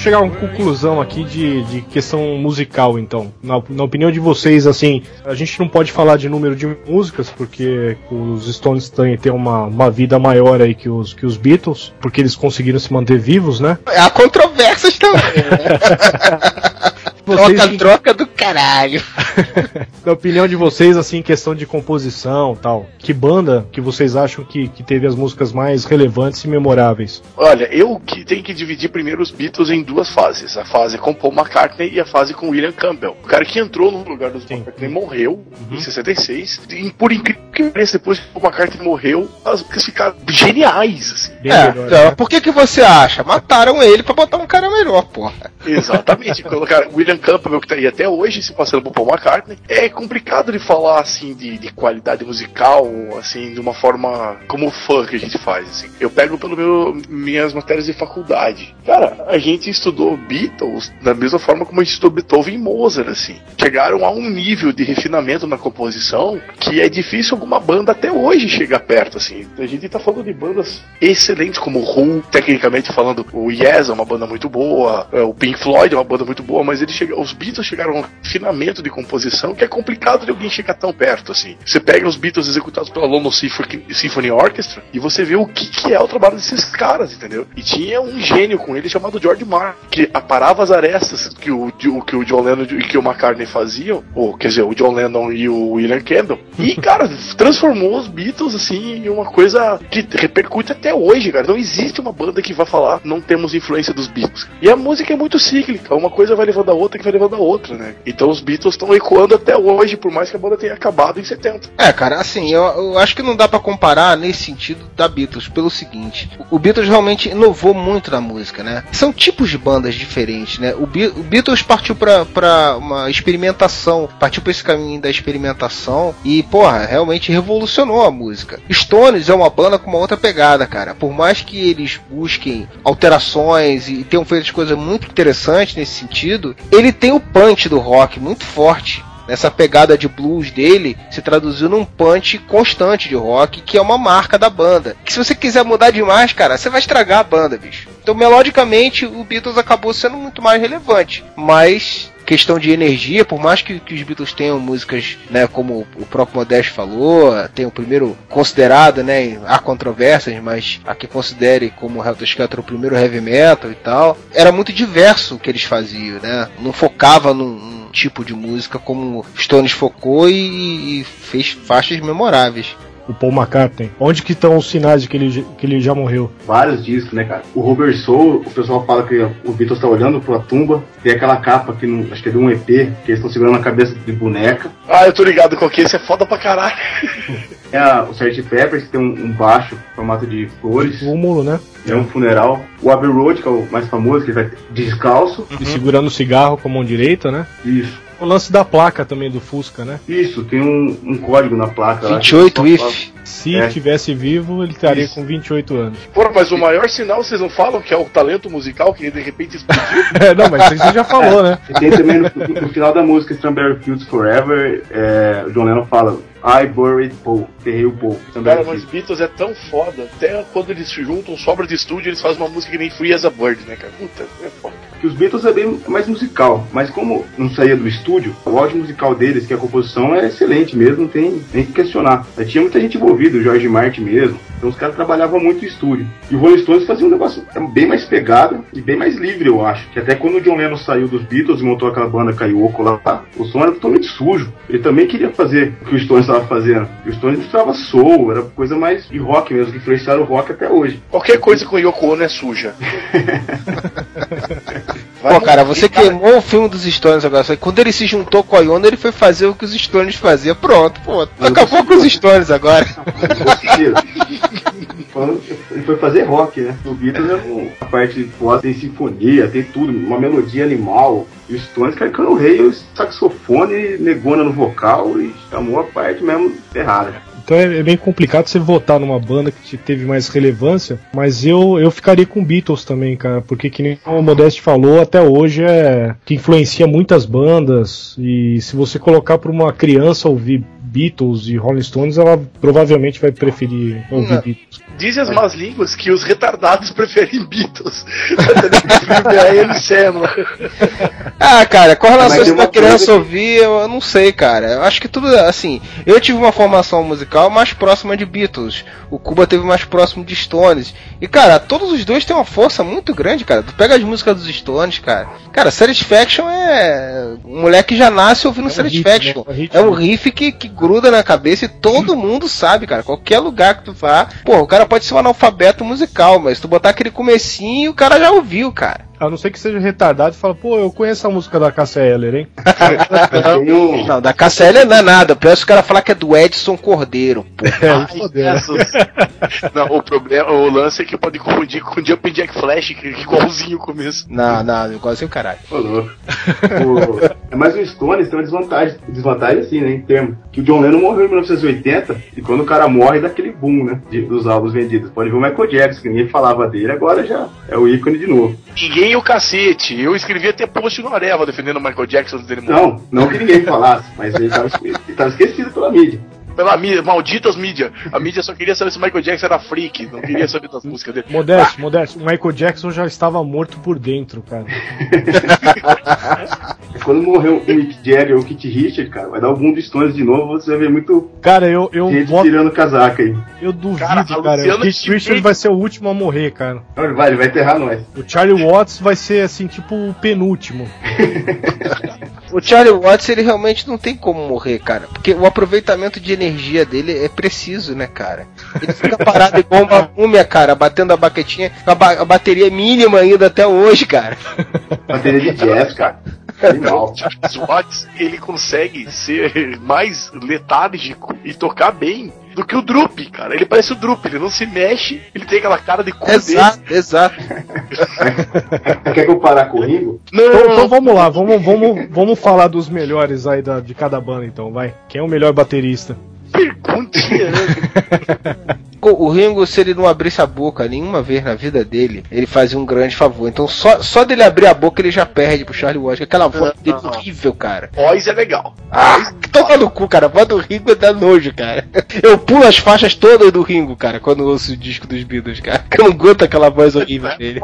Chegar a uma conclusão aqui de, de questão musical, então. Na, na opinião de vocês, assim, a gente não pode falar de número de músicas, porque os Stones têm, têm uma, uma vida maior aí que os, que os Beatles, porque eles conseguiram se manter vivos, né? Há controvérsias também. [laughs] Vocês- Troca-troca do caralho. [laughs] Na opinião de vocês, assim, questão de composição tal, que banda que vocês acham que, que teve as músicas mais relevantes e memoráveis? Olha, eu que tenho que dividir primeiro os Beatles em duas fases. A fase com Paul McCartney e a fase com William Campbell. O cara que entrou no lugar dos McCartney morreu em 66. E por incrível que pareça, depois que o Paul McCartney morreu, as músicas ficaram geniais, assim. É, então, por que que você acha? Mataram ele pra botar um cara melhor, porra. Exatamente, [laughs] colocaram William Campbell, que tá aí até hoje, se passando por Paul McCartney. É complicado de falar, assim, de, de qualidade musical, assim, de uma forma como fã que a gente faz, assim. Eu pego pelo meu, minhas matérias de faculdade. Cara, a gente estudou Beatles da mesma forma como a gente estudou Beethoven e Mozart, assim. Chegaram a um nível de refinamento na composição que é difícil alguma banda até hoje chegar perto, assim. A gente tá falando de bandas excelentes, como Who, tecnicamente falando, o Yes é uma banda muito boa, é, o Pink Floyd é uma banda muito boa, mas eles chega, os Beatles chegaram a um refinamento de composição que é complicado de alguém chegar tão perto, assim. Você pega os Beatles executados pela London Symphony, Orchestra e você vê o que, que é o trabalho desses caras, entendeu? E tinha um gênio com ele chamado George Martin, que aparava as arestas que o, que o John Lennon e que o McCartney faziam, ou quer dizer, o John Lennon e o William Campbell, e, [laughs] cara, transformou os Beatles, assim, em uma coisa que repercute até hoje, cara. Não existe uma banda que vai falar, não temos influência dos Beatles. E a música é muito cíclica, uma coisa vai levando a outra que vai levando a outra, né? Então os Beatles estão ecoando até hoje, por mais que a banda tenha acabado em 70. É, cara, assim, eu, eu acho que não dá pra comparar nesse sentido da Beatles, pelo seguinte: o Beatles realmente inovou muito na música, né? São tipos de bandas diferentes, né? O, Be- o Beatles partiu pra uma experimentação, partiu pra esse caminho da experimentação e, porra, realmente revolucionou a música. Stones é uma banda com uma outra pegada, cara. Por mais que eles busquem alterações e tenham feito coisas muito interessantes nesse sentido, ele tem o punch do rock muito forte essa pegada de blues dele se traduziu num punch constante de rock, que é uma marca da banda. Que se você quiser mudar demais, cara, você vai estragar a banda, bicho. Então, melodicamente, o Beatles acabou sendo muito mais relevante. Mas, questão de energia, por mais que, que os Beatles tenham músicas, né, como o próprio Modesto falou, tem o primeiro considerado, né, há controvérsias, mas a que considere como Helter Skelter o primeiro heavy metal e tal, era muito diverso o que eles faziam, né? Não focava num, tipo de música como Stones focou e, e fez faixas memoráveis. O Paul McCartney. Onde que estão os sinais de que ele, que ele já morreu? Vários discos, né, cara? O Robert Soul, o pessoal fala que o Beatles tá olhando pra tumba, tem aquela capa que não, acho que é de um EP, que eles estão segurando a cabeça de boneca. Ah, eu tô ligado com que esse é foda pra caralho. [laughs] É a, o Sgt. Peppers, que tem um, um baixo formato de flores. Túmulo, né? É um funeral. O Abbey Road, que é o mais famoso, que ele vai descalço. E segurando o cigarro com a mão direita, né? Isso. O lance da placa também do Fusca, né? Isso, tem um, um código na placa. lá. 28 if. Se É. tivesse vivo, ele estaria Isso. com 28 anos. Pô, mas o maior sinal vocês não falam que é o talento musical que de repente explodiu? [laughs] É, não, mas isso você já falou, né? E tem também no, no final da música Strawberry Fields Forever, é, o John Lennon fala I buried Paul, enterrei o Paul. Cara, Strawberry mas. Beatles é tão foda. Até quando eles se juntam, sobra de estúdio, eles fazem uma música que nem Free as a Bird, né, cara? Puta, é foda. Que os Beatles é bem mais musical, mas como não saía do estúdio, o áudio musical deles, que a composição é excelente mesmo, não tem nem que questionar. Aí tinha muita gente envolvida, o George Martin mesmo, então os caras trabalhavam muito em estúdio. E o Rolling Stones fazia um negócio bem mais pegado e bem mais livre, eu acho. Que até quando o John Lennon saiu dos Beatles e montou aquela banda Kaioko lá, o som era totalmente sujo. Ele também queria fazer o que o Stones estava fazendo. E o Stones misturava soul, era coisa mais de rock mesmo, que influenciaram o rock até hoje. Qualquer coisa com Yoko Ono é suja. [laughs] Pô, cara, você queimou o filme dos Stones agora. Só que Quando ele se juntou com a Iona, ele foi fazer o que os Stones faziam. Pronto, pô. Acabou com os Stones agora. [laughs] Falando- Ele foi fazer rock, né? O Beatles é um- a parte foda, tem sinfonia, tem tudo, uma melodia animal. E o Stones carregando o rei, o saxofone, negona no vocal e chamou a parte mesmo errada. Então é, é bem complicado você votar numa banda que te- teve mais relevância, mas eu, eu ficaria com Beatles também, cara, porque que nem o Modeste falou, até hoje é que influencia muitas bandas e se você colocar para uma criança ouvir Beatles e Rolling Stones, ela provavelmente vai preferir ouvir Não. Beatles. Dizem as más línguas que os retardados [laughs] preferem Beatles. Ah, cara, com relação a uma coisa criança que- ouvir, eu não sei, cara. Eu acho que tudo, assim, eu tive uma formação musical mais próxima de Beatles. O Cuba teve mais próximo de Stones. E, cara, todos os dois têm uma força muito grande, cara. Tu pega as músicas dos Stones, cara. Cara, Satisfaction é. O moleque já nasce ouvindo É um Satisfaction. riff, né? É um riff, É um né? riff que, que gruda na cabeça e todo mundo sabe, cara. Qualquer lugar que tu vá. Pô, o cara pode ser um analfabeto musical, mas tu botar aquele comecinho, o cara já ouviu, cara. A não ser que seja retardado e fala, pô, eu conheço a música da Cassia Eller, hein? [laughs] Não, da Cassia não é nada. Pior se o cara falar que é do Edson Cordeiro. Pô. É, Ai, foder. Jesus. [laughs] Não, o problema, o lance é que pode confundir com Jumping Jack Flash, que é igualzinho o começo. Não, não, igualzinho o caralho. Ô, louco. O- É mais o Stones tem uma desvantagem, desvantagem assim, né, em termos. Que o John Lennon morreu em 1980 e quando o cara morre dá aquele boom, né, de- dos álbuns vendidos. Pode ver o Michael Jackson, que ninguém falava dele, agora já é o ícone de novo. Ninguém o cacete. Eu escrevi até post no Areva defendendo o Michael Jackson dele. Não, não que ninguém falasse, mas ele tava, esque- ele tava esquecido pela mídia. Pela mídia, malditas mídia. A mídia só queria saber se o Michael Jackson era freak, não queria saber das músicas dele. Modesto, modesto. O Michael Jackson já estava morto por dentro, cara. [laughs] Quando morreu o Mick Jagger ou o Kit Richard, cara, vai dar o boom dos Stones de novo, você vai ver muito Cara, eu, eu, gente boto- tirando casaca aí. eu duvido, Cara, cara. O Keith Schmidt- Richards vai ser o último a morrer, cara. Vai, ele vai enterrar nós. O Charlie Watts vai ser, assim, tipo o penúltimo. [laughs] O Charlie Watts, ele realmente não tem como morrer, cara. Porque o aproveitamento de energia dele é preciso, né, cara? Ele fica [laughs] parado igual uma múmia, cara, batendo a baquetinha, com a, ba- a bateria mínima ainda até hoje, cara. Bateria de jazz, cara. Animal. [laughs] Charles Watts, ele consegue ser mais letárgico e tocar bem do que o Drup, cara. Ele parece o Drup, ele não se mexe, ele tem aquela cara de cu dele. Exato, exato. [laughs] Quer comparar com o Ringo? Então, então vamos lá, vamos, vamos, vamos falar dos melhores aí da, de cada banda, então, vai. Quem é o melhor baterista? Perguntinha, né? [laughs] O Ringo, se ele não abrisse a boca nenhuma vez na vida dele, ele fazia um grande favor. Então só, só dele abrir a boca ele já perde pro Charlie Watts. Aquela voz dele Não. horrível, cara. Voz é legal. Ah, toma no cu, cara. A voz do Ringo dá nojo, cara. Eu pulo as faixas todas do Ringo, cara, quando eu ouço o disco dos Beatles, cara. Eu não aguento aquela voz horrível dele.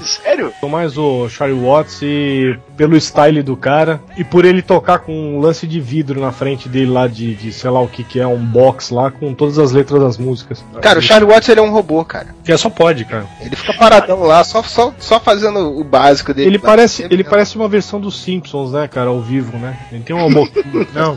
Sério? Sou mais o Charlie Watts e pelo style do cara e por ele tocar com um lance de vidro na frente dele lá de, de sei lá o que que é, um box lá com todas as letras das músicas. Cara, o Charlie Watts ele é um robô, cara. Que é só pode, cara. Ele fica paradão lá, só, só, só fazendo o básico dele. Ele parece, ele parece uma versão dos Simpsons, né, cara, ao vivo, né? Ele tem uma [laughs] boquinha, não,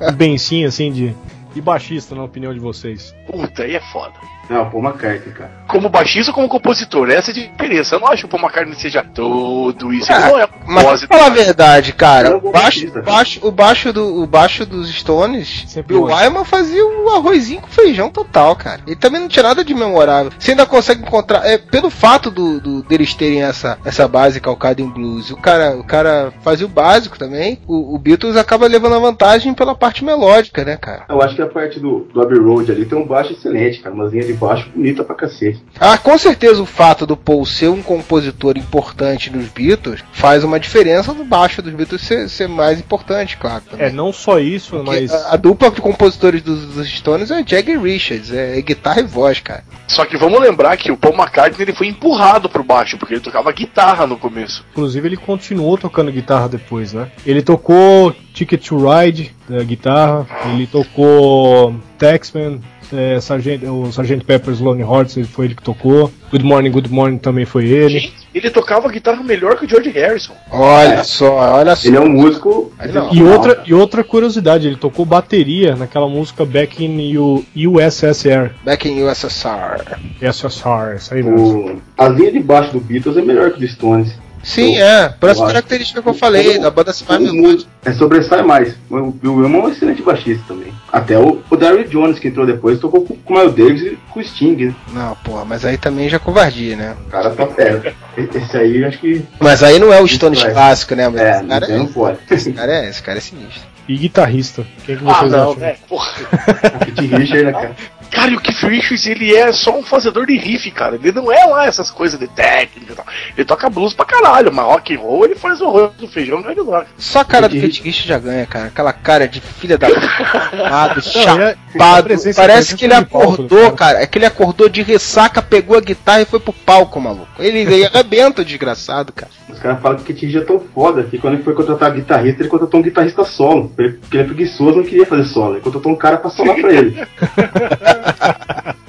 um bencinho assim de, de baixista, na opinião de vocês. Puta, aí é foda. Não, Paul McCartney, cara. Como baixista ou como compositor? Essa é a diferença. Eu não acho que o Paul McCartney seja tudo isso. Ah, não é Mas falar a verdade, cara, um o baixo, baixista, baixo, o, baixo do, o baixo dos Stones, Sempre bom. Wyman fazia o arrozinho com feijão total, cara. Ele também não tinha nada de memorável. Você ainda consegue encontrar, é, pelo fato do, do- deles terem essa, essa base calcada em blues, o cara, o cara fazia o básico também, o, o Beatles acaba levando a vantagem pela parte melódica, né, cara? Eu acho que a parte do, do Abbey Road ali tem um baixo excelente, cara. Uma linha de baixo bonita pra cacete. Ah, com certeza o fato do Paul ser um compositor importante nos Beatles faz uma diferença do baixo dos Beatles ser, ser mais importante, claro. também. É, não só isso, Porque mas a, a dupla de compositores dos, dos Stones é Jagger Richards, é, é guitarra e voz, cara. Só que vamos lembrar que o Paul McCartney ele foi empurrado pro baixo, porque ele tocava guitarra no começo. inclusive ele continuou tocando guitarra depois, né? Ele tocou Ticket to Ride, da guitarra, ele tocou Taxman, é, Sargent, o Sargent Pepper's Lonely Hearts, foi ele que tocou. Good Morning, Good Morning também foi ele. Gente, ele tocava guitarra melhor que o George Harrison. Olha só, olha só. Ele é um músico. Não. E outra, e outra curiosidade, ele tocou bateria naquela música Back in U, USSR. Back in USSR. SSR, isso aí mesmo. O, a linha de baixo do Beatles é melhor que o do Stones. Sim, Eu- é, por essa característica que eu falei, da banda se Todo mundo é, sobressai mais. O Bill Wyman é um excelente baixista também. Até o, o Daryl Jones, que entrou depois, tocou com, com o Miles Davis e com o Sting. Né? Não, porra, mas aí também já é covardia, né? O cara tá é, Esse aí, acho que. Mas aí não é o Stones vai. clássico, né? Mas É, esse, cara não é, pode. [laughs] esse cara é, esse cara é sinistro. E guitarrista. Quem que Ah, vocês não, acham? né? Porra. [laughs] Richard, né, cara? Cara, e o Keith Richards, ele é só um fazedor de riff, cara. Ele não é lá essas coisas de técnica e tal. Ele toca blues pra caralho, mas rock and roll ele faz o rosto do feijão grande rock. Só a cara do Kate Richards já ganha, cara. Aquela cara de filha da puta, [laughs] chapado. presença- Parece que ele palco, acordou, cara. É que ele acordou de ressaca, pegou a guitarra e foi pro palco, maluco. Ele, ele arrebenta o [laughs] desgraçado, cara. Os caras falam que o Kit Richards é tão foda que quando ele foi contratar guitarrista, ele contratou um guitarrista solo. Porque ele é preguiçoso, não queria fazer solo. Ele contratou um cara pra solar pra ele. [laughs]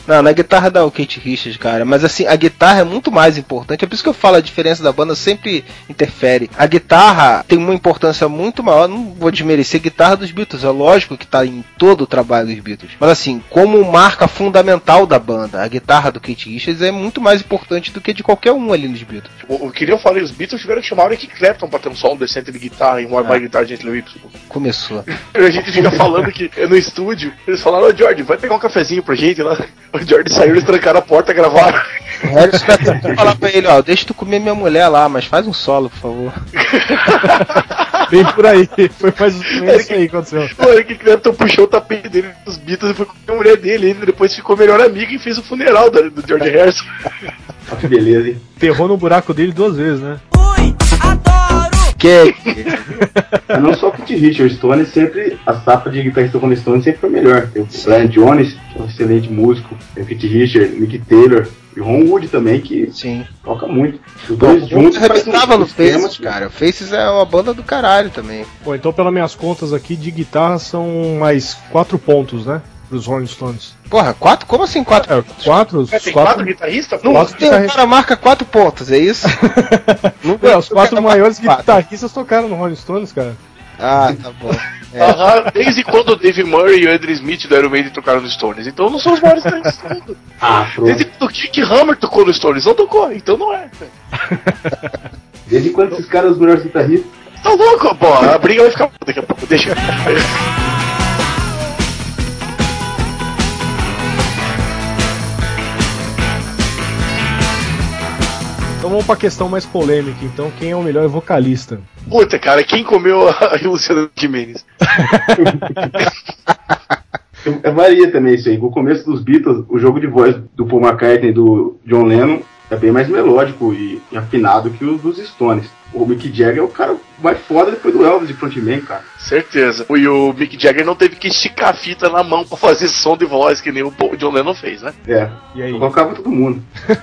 Não, na guitarra dá o Kate Richards, cara. Mas assim, a guitarra é muito mais importante. É por isso que eu falo a diferença da banda sempre interfere. A guitarra tem uma importância muito maior. Não vou desmerecer a guitarra dos Beatles. É lógico que tá em todo o trabalho dos Beatles. Mas assim, como marca fundamental da banda, a guitarra do Kate Richards é muito mais importante do que de qualquer um ali nos Beatles. O, o que eu falei, os Beatles tiveram que chamar o Eric Clapton pra ter um solo decente de guitarra em One by Guitar Gently Whips. Começou. [laughs] A gente fica falando que é no estúdio, eles falaram, ô George, vai pegar um cafezinho pra gente lá. O George saiu, eles trancaram a porta, gravaram. O Harrison que falar pra ele, ó, deixa tu comer minha mulher lá, mas faz um solo, por favor. [laughs] Bem por aí. Foi mais ou menos isso aí que aconteceu. O Eric Clapton puxou o tapete dele dos Beatles e foi com a mulher dele. Ele depois ficou melhor amigo e fez o funeral do, do George Harrison. Olha [laughs] que beleza, hein? Ferrou no buraco dele duas vezes, né? Mas [laughs] não só o Kit Richards, o Stone sempre, a safra de guitarrista com Stone sempre foi melhor. Tem o Brian Jones, que é um excelente músico, tem o Kit Richards, Mick Taylor e o Ron Wood também, que Sim. toca muito. Os Bom, dois juntos fazem arrebentava um no Faces, cara. O Faces é uma banda do caralho também. Bom, então pelas minhas contas aqui de guitarra são mais quatro pontos, né? Pros Rolling Stones. Porra, quatro? Como assim quatro? É, quatro, os É, tem quatro, quatro guitarristas? Não, quatro tem um cara marca quatro pontos, é isso? [laughs] Não Ué, os quatro maiores guitarristas tocaram no Rolling Stones, cara. Ah, tá bom. É. Aham, desde quando o Dave Murray e o Andrew Smith do Iron Maiden tocaram no Stones. Então não são os maiores do mundo. [laughs] Ah, Desde pronto. quando o Kick Hammer tocou no Stones, não tocou, então não é. [laughs] Desde quando esses caras são os melhores guitarristas? Tá louco, pô, a briga vai ficar daqui a pouco, deixa. Então vamos pra questão mais polêmica. Então, quem é o melhor vocalista? Puta, cara, quem comeu a [laughs] Luciana Jimenez? É, varia também isso aí. No começo dos Beatles, o jogo de voz do Paul McCartney e do John Lennon é bem mais melódico e, e afinado que os dos Stones. O Mick Jagger é o cara mais foda depois do Elvis de frontman, cara. Certeza. E o Mick Jagger não teve que esticar a fita na mão pra fazer som de voz, que nem o Paul- John Lennon fez, né? É. E aí? Eu colocava todo mundo. [laughs]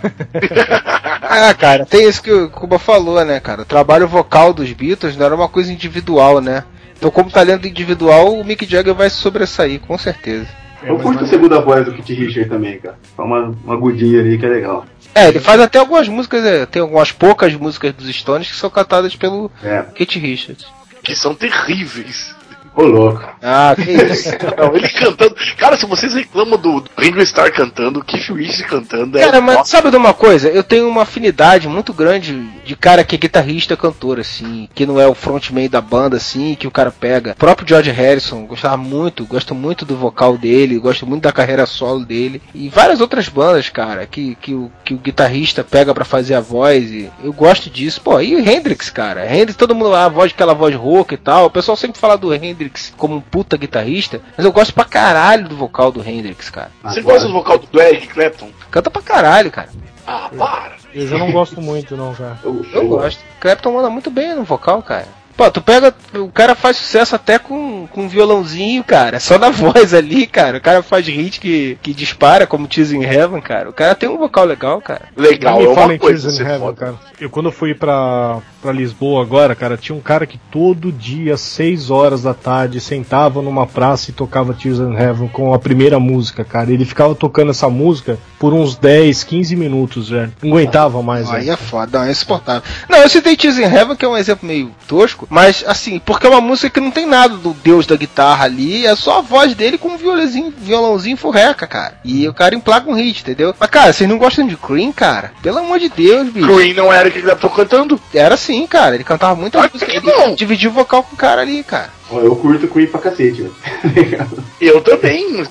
Ah, cara, tem isso que o Kuba falou, né, cara? O trabalho vocal dos Beatles não era uma coisa individual, né? Então, como talento individual, o Mick Jagger vai sobressair, com certeza. Eu curto a segunda voz do Kit Richard também, cara. Só uma, uma agudinha ali que é legal. É, ele faz até algumas músicas, é, tem algumas poucas músicas dos Stones que são cantadas pelo É. Kate Richards. Que são terríveis. Ô, louco. Ah, que isso. [laughs] Não, ele cantando. Cara, se vocês reclamam do, do Ringo Starr cantando, o Keith Richards cantando, é. Cara, mas Nossa, sabe de uma coisa? Eu tenho uma afinidade muito grande de cara que é guitarrista cantor, assim, que não é o frontman da banda, assim, que o cara pega. O próprio George Harrison, gostava muito, gosto muito do vocal dele, gosto muito da carreira solo dele. E várias outras bandas, cara, que, que, o, que o guitarrista pega pra fazer a voz. E eu gosto disso. Pô, e o Hendrix, cara? Hendrix, todo mundo lá, a voz, aquela voz rouca e tal. O pessoal sempre fala do Hendrix como um puta guitarrista, mas eu gosto pra caralho do vocal do Hendrix, cara. Você gosta do vocal do Eric Clapton? Canta pra caralho, cara. Ah, para! Eu já não gosto muito, não, cara. Eu, Eu gosto. Clapton manda muito bem no vocal, cara. Pô, tu pega. O cara faz sucesso até com, com um violãozinho, cara. Só na [laughs] voz ali, cara. O cara faz hit que, que dispara, como Tears in Heaven, cara. O cara tem um vocal legal, cara. Legal, é me em coisa. Tears in Heaven, foda. cara. Eu quando eu fui pra, pra Lisboa agora, cara, tinha um cara que todo dia, 6 horas da tarde, sentava numa praça e tocava Tears in Heaven com a primeira música, cara. Ele ficava tocando essa música por uns 10, 15 minutos, velho. Não aguentava mais, Aí velho. é foda, não, é insuportável. Não, eu citei Tears in Heaven, que é um exemplo meio tosco, mas assim, porque é uma música que não tem nada do deus da guitarra ali, é só a voz dele com um violãozinho, violãozinho furreca, cara. E o cara emplaca um hit, entendeu? Mas, cara, vocês não gostam de Cream, cara? Pelo amor de Deus, bicho. Green não era o Eric Clapton cantando? Era sim, cara. Ele cantava muita Ah, música. que Ele não. dividiu o vocal com o cara ali, cara. Eu curto Queen pra cacete, velho. [laughs] Eu também.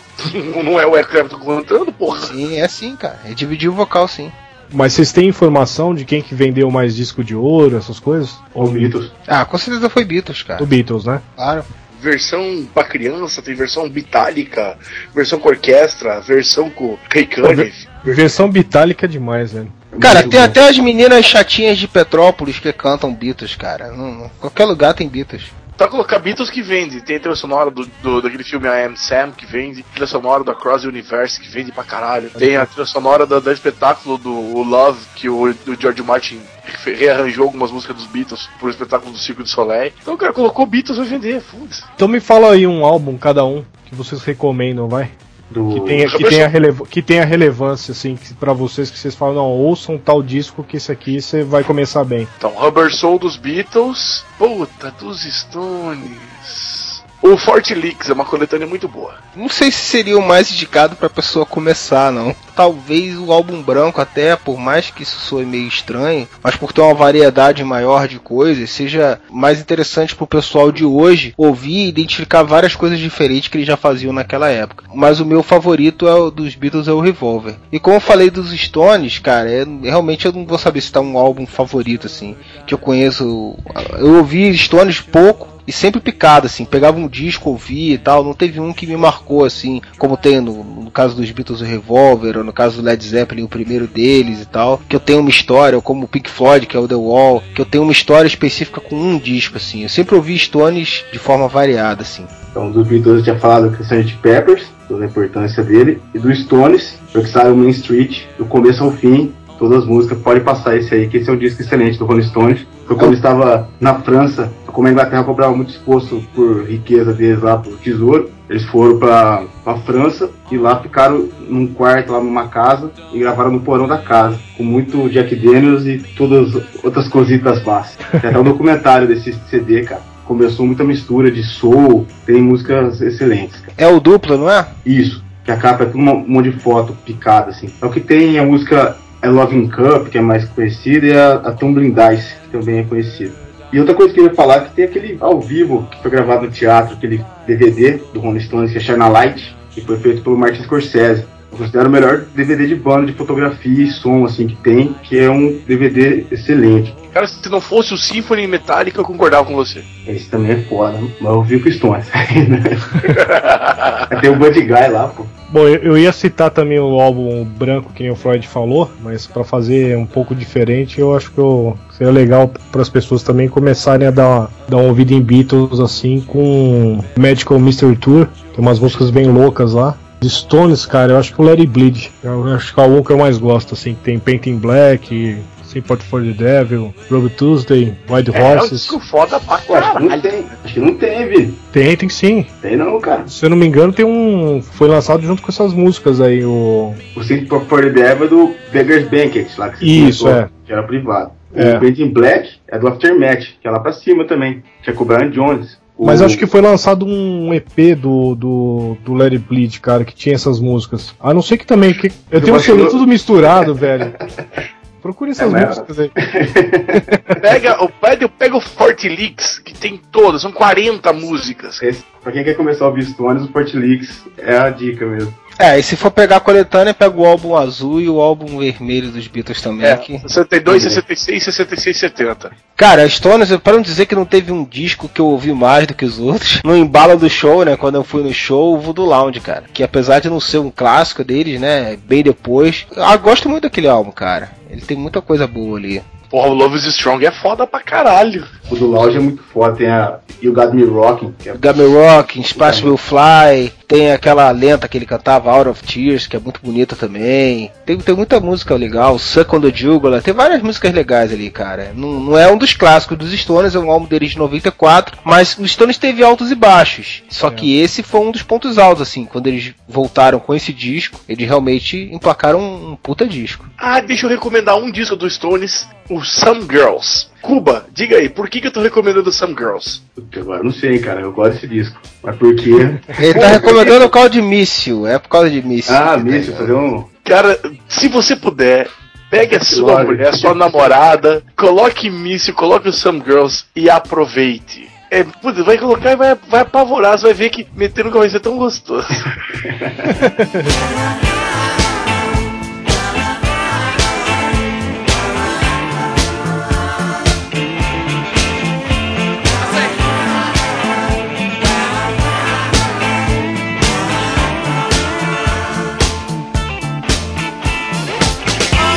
Não é o Eric Clapton cantando, porra. Sim, é sim, cara. Ele dividiu o vocal sim. Mas vocês têm informação de quem que vendeu mais disco de ouro, essas coisas? Os Beatles. Ah, com certeza foi Beatles, cara. Do Beatles, né? Claro. versão pra criança, tem versão bitálica, versão com orquestra, versão com Ray Cunningham. Versão bitálica é demais, velho. Cara, Muito tem bom. até as meninas chatinhas de Petrópolis que cantam Beatles, cara. Não- não- qualquer lugar tem Beatles. Pra colocar Beatles que vende, tem a trilha sonora do, do- daquele filme I Am Sam que vende, trilha sonora do Across the Universe que vende pra caralho, tem a trilha sonora do, do espetáculo do Love que o do George Martin re- rearranjou algumas músicas dos Beatles pro espetáculo do Circo de Soleil. Então o cara colocou Beatles vai vender, foda-se. Então me fala aí um álbum, cada um, que vocês recomendam, vai. Do... Que tenha, que tenha, relevo- que tenha relevância, assim, pra vocês, que vocês falam, não, ouçam tal disco que esse aqui você vai começar bem. Então, Rubber Soul dos Beatles, puta, dos Stones. O Forte Leaks é uma coletânea muito boa. Não sei se seria o mais indicado pra pessoa começar, não. Talvez o álbum branco, até, por mais que isso soe meio estranho, mas por ter uma variedade maior de coisas, seja mais interessante pro pessoal de hoje ouvir e identificar várias coisas diferentes que eles já faziam naquela época. Mas o meu favorito é o dos Beatles é o Revolver. E como eu falei dos Stones, cara, é- realmente eu não vou saber se tá um álbum favorito, assim, que eu conheço. Eu ouvi Stones pouco, e sempre picado, assim, pegava um disco, ouvia e tal, não teve um que me marcou, assim, como tem no, no caso dos Beatles o Revolver, ou no caso do Led Zeppelin, o primeiro deles e tal, que eu tenho uma história, ou como o Pink Floyd, que é o The Wall, que eu tenho uma história específica com um disco, assim, eu sempre ouvi Stones de forma variada, assim. Então, dos Beatles eu tinha falado do Sgt. Peppers, toda a importância dele, e do Stones, que saiu Main Street, do começo ao fim, todas as músicas, pode passar esse aí, que esse é um disco excelente do Rolling Stones. Foi quando estava na França, como a Inglaterra cobrava muito exposto por riqueza deles lá, por tesouro, eles foram pra, pra França e lá ficaram num quarto, lá numa casa, e gravaram no porão da casa, com muito Jack Daniels e todas as outras cositas básicas. [laughs] Tem até um documentário desse CD, cara. Começou muita mistura de soul, tem músicas excelentes, cara. É o duplo, não é? Isso, que a capa é tudo um monte de foto picada, assim. É o que tem a música é Loving Cup, que é mais conhecida, e a, a Tumbling Dice, que também é conhecida. E outra coisa que eu ia falar é que tem aquele ao vivo que foi gravado no teatro, aquele DVD do Rolling Stones, que é Shine a Light, que foi feito pelo Martin Scorsese. Eu considero o melhor DVD de banda de fotografia e som assim que tem, que é um DVD excelente. Cara, se não fosse o Symphony Metallica, eu concordava com você. Esse também é foda, mas eu vi com o Stones. [laughs] tem o Buddy Guy lá, pô. Bom, eu, ia citar também o álbum branco que o Freud falou, mas pra fazer um pouco diferente, eu acho que eu, seria legal para as pessoas também começarem a dar, dar uma ouvida em Beatles assim com Magical Mystery Tour. Tem umas músicas bem loucas lá. Stones, cara, eu acho que o It Bleed. Eu acho que é o que eu mais gosto, assim, que tem Painting Black, Sympathy for the Devil, Rubber Tuesday, White É, é um Horses. disco foda pra que não caralho. tem. Acho que não teve. Tem, tem sim. Tem não, cara. Se eu não me engano, tem um. Foi lançado junto com essas músicas aí, o. O Sympathy for the Devil é do Beggars Banquet, lá que você Isso, comentou, é. Que era privado. É. O Painting Black é do Aftermath, que é lá pra cima também. Que é com o Brian Jones. O- Mas acho que foi lançado um EP do, do, do It Bleed, cara, que tinha essas músicas. A não ser que também. Que, eu tenho um eu- tudo misturado, velho. [laughs] Procure essas É, músicas aí. [laughs] Pega, o- pega, pega o Forte Leaks, que tem todas, são 40 músicas. Esse, pra quem quer começar a ouvir Stones, o Leaks é a dica mesmo. É, e se for pegar a coletânea, pega o álbum azul e o álbum vermelho dos Beatles também. É, que... 62, 66, 66, 70. Cara, Stones, para não dizer que não teve um disco que eu ouvi mais do que os outros, no embalo do show, né, quando eu fui no show, o Voodoo Lounge, cara. Que apesar de não ser um clássico deles, né, bem depois, eu gosto muito daquele álbum, cara. Ele tem muita coisa boa ali. Porra, o Love is Strong é foda pra caralho. O do Lounge é muito foda. Tem a You Got Me Rocking, que é Game Rock, Space Will Fly, tem aquela lenta que ele cantava, Out of Tears, que é muito bonita também. Tem, tem muita música legal, Suck on the Jugular, tem várias músicas legais ali, cara. Não, não é um dos clássicos dos Stones, é um álbum deles de 94, mas os Stones teve altos e baixos. Só que esse foi um dos pontos altos, assim, quando eles voltaram com esse disco, eles realmente emplacaram um, um puta disco. Ah, deixa eu recomendar um disco do Stones, o Some Girls. Cuba, diga aí, por que, que eu tô recomendando Some Girls? Agora eu não sei, cara. Eu gosto desse disco. Mas por quê? Ele tá recomendando [laughs] o call de míssil, é por causa de míssil. ah, Míssil, fazer um. Cara, se você puder, pegue a sua Lógico. mulher, a sua namorada, coloque míssil, coloque o Some Girls e aproveite. É, putz, vai colocar e vai, vai apavorar, você vai ver que meter no vai ser tão gostoso. [laughs] [laughs]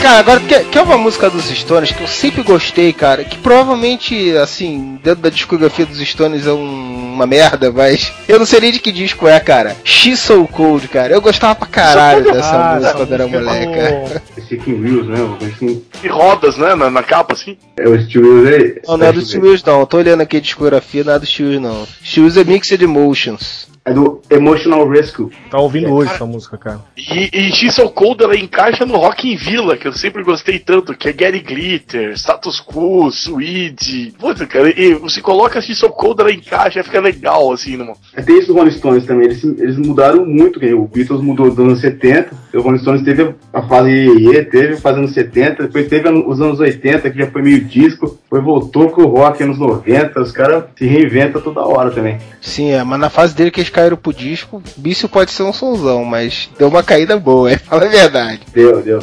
Cara, agora quer, quer uma música dos Stones que eu sempre gostei, cara? Que provavelmente, assim, dentro da discografia dos Stones é um- uma merda, mas [laughs] eu não sei nem de que disco é, cara. She's So Cold, cara. Eu gostava pra caralho dessa Ah, música quando era é cara. Stick Wheels, né? Assim. E rodas, né? Na, na capa, assim. É o Steel Wheels aí. Não, não é do Steels não. Eu tô olhando aqui a discografia, não é do Steels não. Steels é Mixed Emotions. É do Emotional Rescue. Tá ouvindo hoje essa música, cara. E, e She's So Cold ela encaixa no Rock in Villa, que eu sempre gostei tanto, que é Gary Glitter, Status Quo, Swede. Puta, cara, e você coloca She's So Cold, ela encaixa, fica legal, assim, numa... É, Tem isso do Rolling Stones também, eles, eles mudaram muito, que o Beatles mudou dos anos 70, o Rolling Stones teve a fase Iê, teve a fase anos 70, depois teve os anos 80, que já foi meio disco, depois voltou com o rock anos 90, os caras se reinventam toda hora também. Sim, é, mas na fase dele que eles caíram pro disco, Bício pode ser um sonzão, mas deu uma caída boa, é, [laughs] fala a verdade. Deu, deu.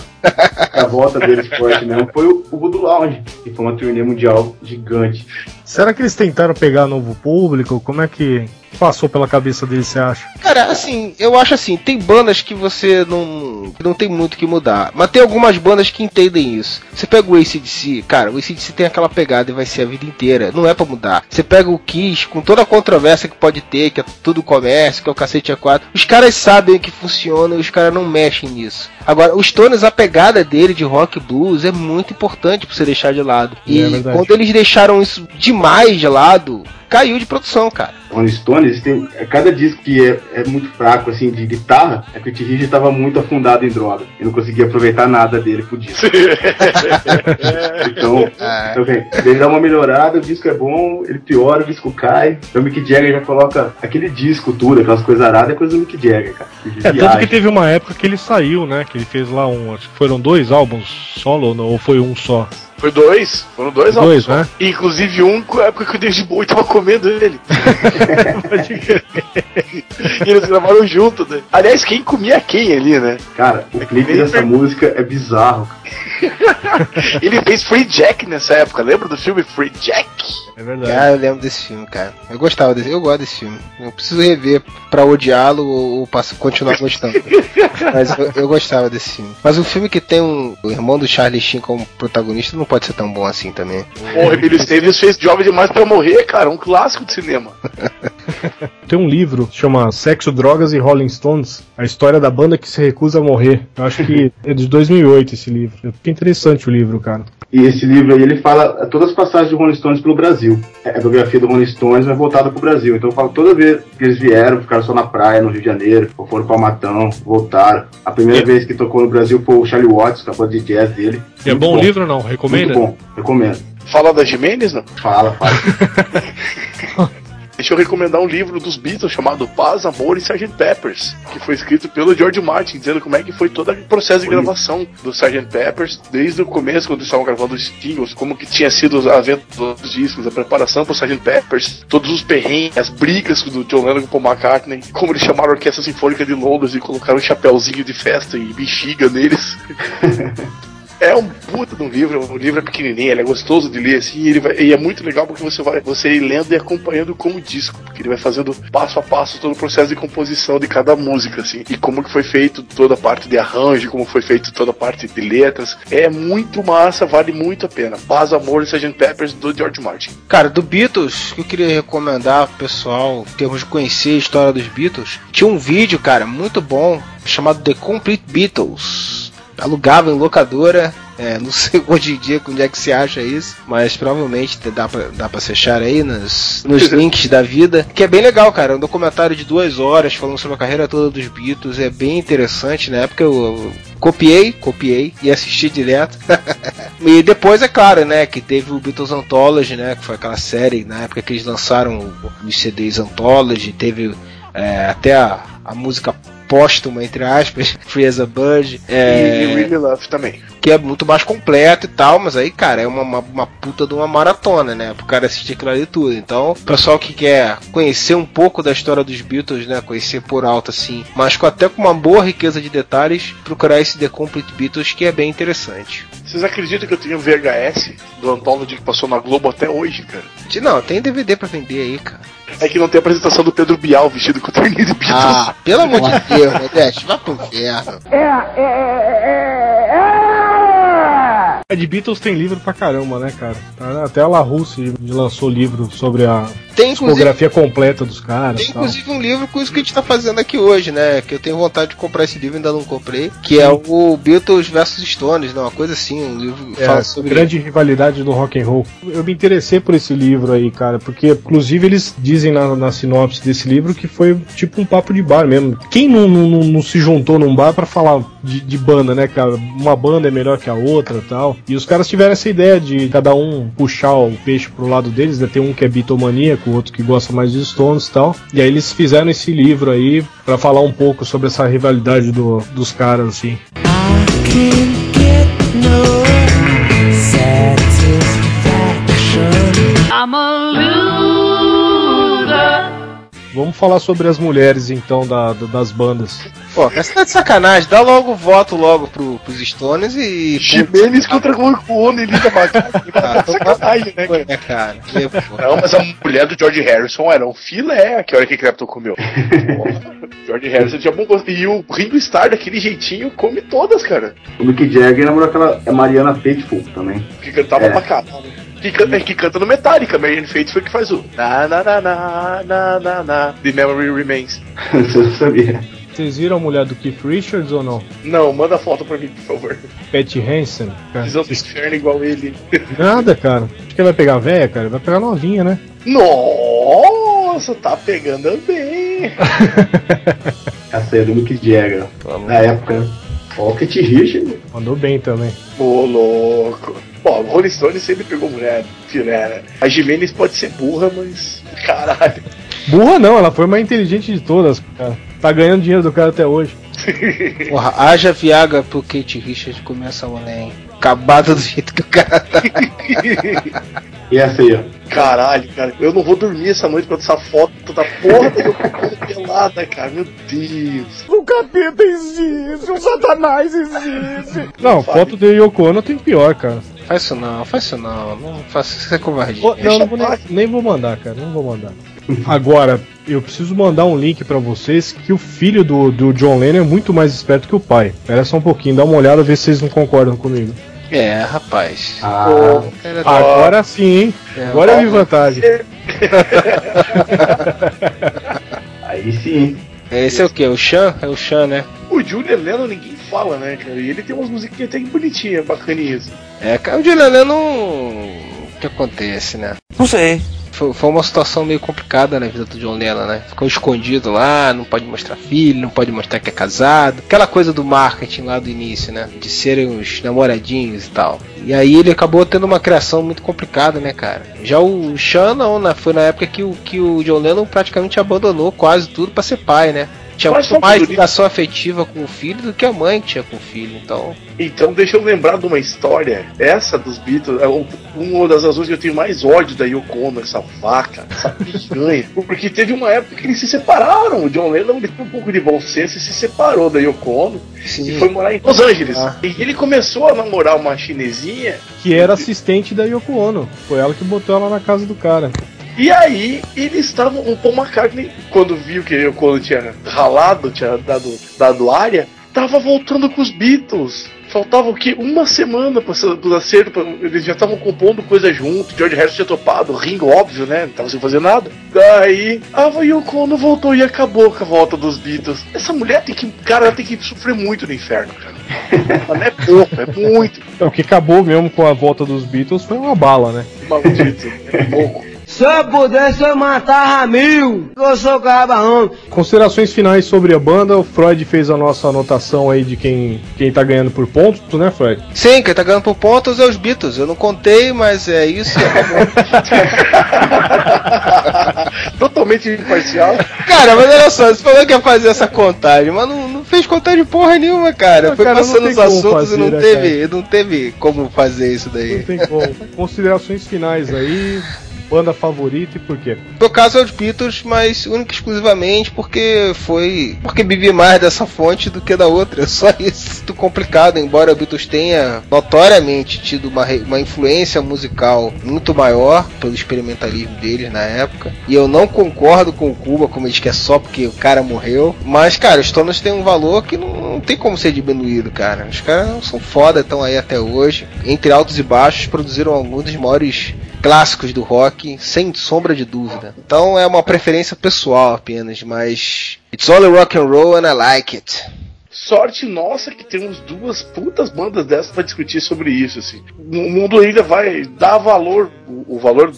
a volta deles forte mesmo foi o, o Voodoo Lounge, que foi uma turnê mundial gigante. Será que eles tentaram pegar novo público? Como é que passou pela cabeça deles, você acha? Cara, assim, eu acho assim, tem bandas que você não, que não tem muito o que mudar, mas tem algumas bandas que entendem isso. Você pega o ACDC, cara, o ACDC tem aquela pegada e vai ser a vida inteira, não é pra mudar. Você pega o Kiss, com toda a controvérsia que pode ter, que é tudo comércio, que é o cacete a quatro, os caras sabem que funciona e os caras não mexem nisso. Agora, os Stones, a pegada dele de rock blues é muito importante pra você deixar de lado. É E verdade. quando eles deixaram isso demais de lado, caiu de produção, cara. Rolling Stones, têm, é, cada disco que é, é muito fraco, assim, de guitarra, é que o T. Richard estava muito afundado em droga. E não conseguia aproveitar nada dele pro disco. [laughs] então, então vem, ele dá uma melhorada, o disco é bom, ele piora, o disco cai. Então o Mick Jagger já coloca aquele disco tudo, aquelas coisas aradas, é coisa do Mick Jagger, cara. É, tanto que teve uma época que ele saiu, né? Que ele fez lá um. Acho que foram dois álbuns solo ou foi um só? Foi dois, foram dois Dois, álbuns. né? Inclusive um com a época que o David Bowie tava comendo ele. [laughs] e eles gravaram junto, né? Aliás, quem comia quem ali, né? Cara, o clipe dessa música é bizarro. [laughs] Ele fez Free Jack nessa época, lembra do filme Free Jack? É verdade. Ah, eu lembro desse filme, cara. Eu gostava desse, eu gosto desse filme. Eu preciso rever pra odiá-lo ou, ou passo- continuar gostando. [laughs] Mas eu, eu gostava desse filme. Mas o filme que tem um, o irmão do Charlie Sheen como protagonista não pode ser tão bom assim também. O Emílio Esteves fez Jovem Demais pra Morrer, cara, um clássico de cinema. [laughs] Tem um livro que chama Sexo, Drogas e Rolling Stones, a história da banda que se recusa a morrer. Eu acho que é de 2008 esse livro. É interessante o livro, cara. E esse livro aí, ele fala todas as passagens do Rolling Stones pelo Brasil. É, A biografia do Rolling Stones é voltada pro Brasil. Então fala toda vez que eles vieram, ficaram só na praia, no Rio de Janeiro, ou foram pra Matão, voltaram. A primeira vez que tocou no Brasil foi o Charlie Watts, com a banda de jazz dele. E é Muito bom o livro ou não? Recomenda? Muito bom, recomendo. Fala da Jimenez, não? Fala, fala. [laughs] Deixa eu recomendar um livro dos Beatles chamado Paz, Amor e Sgt. Peppers, que foi escrito pelo George Martin, dizendo como é que foi todo o processo de gravação do Sgt. Peppers, desde o começo, quando eles estavam gravando os singles, como que tinha sido a venda dos discos, a preparação pro Sgt. Peppers, todos os perrengues, as brigas do John Lennon com o Paul McCartney, como eles chamaram a Orquestra Sinfônica de Londres e colocaram um chapéuzinho de festa e bexiga neles. [laughs] É um puta de um livro, o livro é pequenininho, ele é gostoso de ler assim, e, ele vai- e é muito legal porque você vai você ir lendo e acompanhando como disco, porque ele vai fazendo passo a passo todo o processo de composição de cada música assim, e como que foi feito toda a parte de arranjo, como foi feito toda a parte de letras. É muito massa, vale muito a pena. Paz, Amor e Sgt. Peppers do George Martin. Cara, do Beatles, que eu queria recomendar pro pessoal, em termos de conhecer a história dos Beatles, tinha um vídeo, cara, muito bom, chamado The Complete Beatles. Alugava em locadora, é, não sei [laughs] hoje em dia onde é que se acha isso, mas provavelmente dá pra, dá pra se achar aí nos, nos [laughs] links da vida. Que é bem legal, cara. Um documentário de duas horas falando sobre a carreira toda dos Beatles. É bem interessante. Na época eu, eu copiei, copiei e assisti direto. [laughs] e depois, é claro, né, que teve o Beatles Anthology, né, que foi aquela série na época que eles lançaram os CDs Anthology. Teve é, até a, a música póstuma, entre aspas, [laughs] Free as a Bird. É, E Really Love também. Que é muito mais completo e tal, mas aí, cara, é uma, uma, uma puta de uma maratona, né? Pro cara assistir aquilo ali tudo. Então, o pessoal que quer conhecer um pouco da história dos Beatles, né? Conhecer por alto, assim, mas com, até com uma boa riqueza de detalhes, procurar esse The Complete Beatles, que é bem interessante. Vocês acreditam que eu tenho VHS do Anthology que passou na Globo até hoje, cara? Não, tem DVD pra vender aí, cara. É que não tem a apresentação do Pedro Bial vestido com o terninho de Beatles. Ah, pelo amor de Deus, Modeste, vai pro inferno. É, é, é, é, É, de Beatles tem livro pra caramba, né, cara? Tá- Até a La Russe lançou livro sobre a Tem, discografia completa dos caras. Tem inclusive um livro com isso que a gente tá fazendo aqui hoje, né? Que eu tenho vontade de comprar esse livro, ainda não comprei. Que é o Beatles vs Stones, né? Uma coisa assim, um livro que É, fala sobre. grande rivalidade do rock and roll. Eu me interessei por esse livro aí, cara, porque inclusive eles dizem na, na sinopse desse livro que foi tipo um papo de bar mesmo. Quem não, não, não- não se juntou num bar pra falar de, de banda, né, cara? Uma banda é melhor que a outra tal. E os caras tiveram essa ideia de cada um puxar o peixe pro lado deles, né? Tem um que é bitomaníaco, o outro que gosta mais de Stones e tal. E aí eles fizeram esse livro aí pra falar um pouco sobre essa rivalidade do- dos caras, assim. I'm a loser. Vamos falar sobre as mulheres então da, da- das bandas. Pô, essa tá de sacanagem, dá logo o voto logo pro, pros Stones e. Jimenez contra o e Linda. Tá de sacanagem, né, cara? É, cara. Não, mas a mulher do George Harrison era um filé, que hora que Clapton comeu. [laughs] George Harrison tinha bom gosto. E o Ringo Starr, daquele jeitinho, come todas, cara. O Mick Jagger namorou aquela Mariana Faithful também. Que cantava É. pra caralho. Que, canta, que canta no Metallica, Marianne Faithfull que faz o na na na na na na na The Memory Remains. [laughs] Você não sabia. Vocês viram a mulher do Keith Richards ou não? Não, manda foto pra mim, por favor. Patty Hansen? Visão do inferno igual ele. [laughs] Nada, cara. Acho que vai pegar velha, cara. Vai pegar novinha, né? Nossa, tá pegando bem. É [laughs] do Mick Jagger. Na época, Kit Richard. Mandou bem também. Ô, louco. Bom, o Rolling Stone sempre pegou mulher, filé, né? A Jimenez pode ser burra, mas. Caralho. Burra não, ela foi mais inteligente de todas, cara. Tá ganhando dinheiro do cara até hoje. [laughs] porra, haja Viagra pro Kate Richards comer essa mulher, hein? Acabada do jeito que o cara tá. E essa aí, ó. Caralho, cara, eu não vou dormir essa noite com essa foto da porra da pelada, cara. Meu Deus. O capeta existe, o satanás existe. [laughs] Não, foto de Yoko Ono tem pior, cara. Faz isso não, faz isso não. Não faça isso, é covardia. Ô, não, não vou nem, nem vou mandar, cara. Não vou mandar. Agora, eu preciso mandar um link pra vocês que o filho do, do John Lennon é muito mais esperto que o pai. Espera só um pouquinho, dá uma olhada, ver se vocês não concordam comigo. É, rapaz. Ah, Cara, Agora sim, hein? É, Agora eu vi vantagem. [laughs] aí sim. Esse é o que? O Chan? É o Chan, né? O Julian Lennon ninguém fala, né, cara? E ele tem umas musiquinhas até bonitinhas, bacaninhas. É, cara, o Julian Lennon. O que acontece, né? Não sei. Foi, foi uma situação meio complicada na vida do John Lennon, né? Ficou escondido lá, não pode mostrar filho, não pode mostrar que é casado. Aquela coisa do marketing lá do início, né? De serem os namoradinhos e tal. E aí ele acabou tendo uma criação muito complicada, né, cara? Já o Sean não, né? Foi na época que o, que o John Lennon praticamente abandonou quase tudo pra ser pai, né? Tinha Mas muito mais ligação afetiva com o filho do que a mãe tinha com o filho, então. Então deixa eu lembrar de uma história. Essa dos Beatles é um- uma das razões que eu tenho mais ódio da Yoko Ono, essa vaca, essa [laughs] piranha. Porque teve uma época que eles se separaram. O John Lennon ele teve um pouco de bom senso e se separou da Yoko Ono e foi morar em Los Angeles. Ah. E ele começou a namorar uma chinesinha Que era assistente da Yoko Ono. Foi ela que botou ela na casa do cara. E aí, eles estavam. O Paul McCartney, quando viu que o Colo tinha ralado, tinha dado, dado área, tava voltando com os Beatles. Faltava o quê? Uma semana ser- pro acerto. pra- eles já estavam compondo coisa junto. George Harrison tinha topado. Ringo, óbvio, né? Não tava sem fazer nada. Daí, a Yoko Ono voltou e acabou com a volta dos Beatles. Essa mulher tem que. Cara, ela tem que sofrer muito no inferno, cara. Ela não é pouco, é muito. O que acabou mesmo com a volta dos Beatles foi uma bala, né? Maldito. É pouco. Se eu pudesse, eu matava mil. Eu sou cabarão. Considerações finais sobre a banda. O Freud fez a nossa anotação aí de quem, quem tá ganhando por pontos, né, Freud? Sim, quem tá ganhando por pontos é os Beatles. Eu não contei, mas é isso. acabou. [laughs] Totalmente imparcial. Cara, mas olha só, você falou que ia fazer essa contagem, mas não, não fez contagem porra nenhuma, cara. Não, Foi cara, passando os assuntos fazer, e não né, teve, não teve como fazer isso daí. Não tem como. Considerações finais aí. Banda favorita e por quê? No caso é os Beatles, mas única e exclusivamente porque foi. Porque bebi mais dessa fonte do que da outra. Só isso. Muito complicado, embora o Beatles tenha notoriamente tido uma, uma influência musical muito maior pelo experimentalismo deles na época. E eu não concordo com o Cuba, como ele diz que é só porque o cara morreu. Mas, cara, os Stones têm um valor que não, não tem como ser diminuído, cara. Os caras são foda, estão aí até hoje. Entre altos e baixos, produziram alguns dos maiores clássicos do rock, sem sombra de dúvida. Então é uma preferência pessoal apenas, mas it's all rock and roll and I like it. Sorte nossa que temos duas putas bandas dessas pra discutir sobre isso, assim. O mundo ainda vai dar valor, o, valor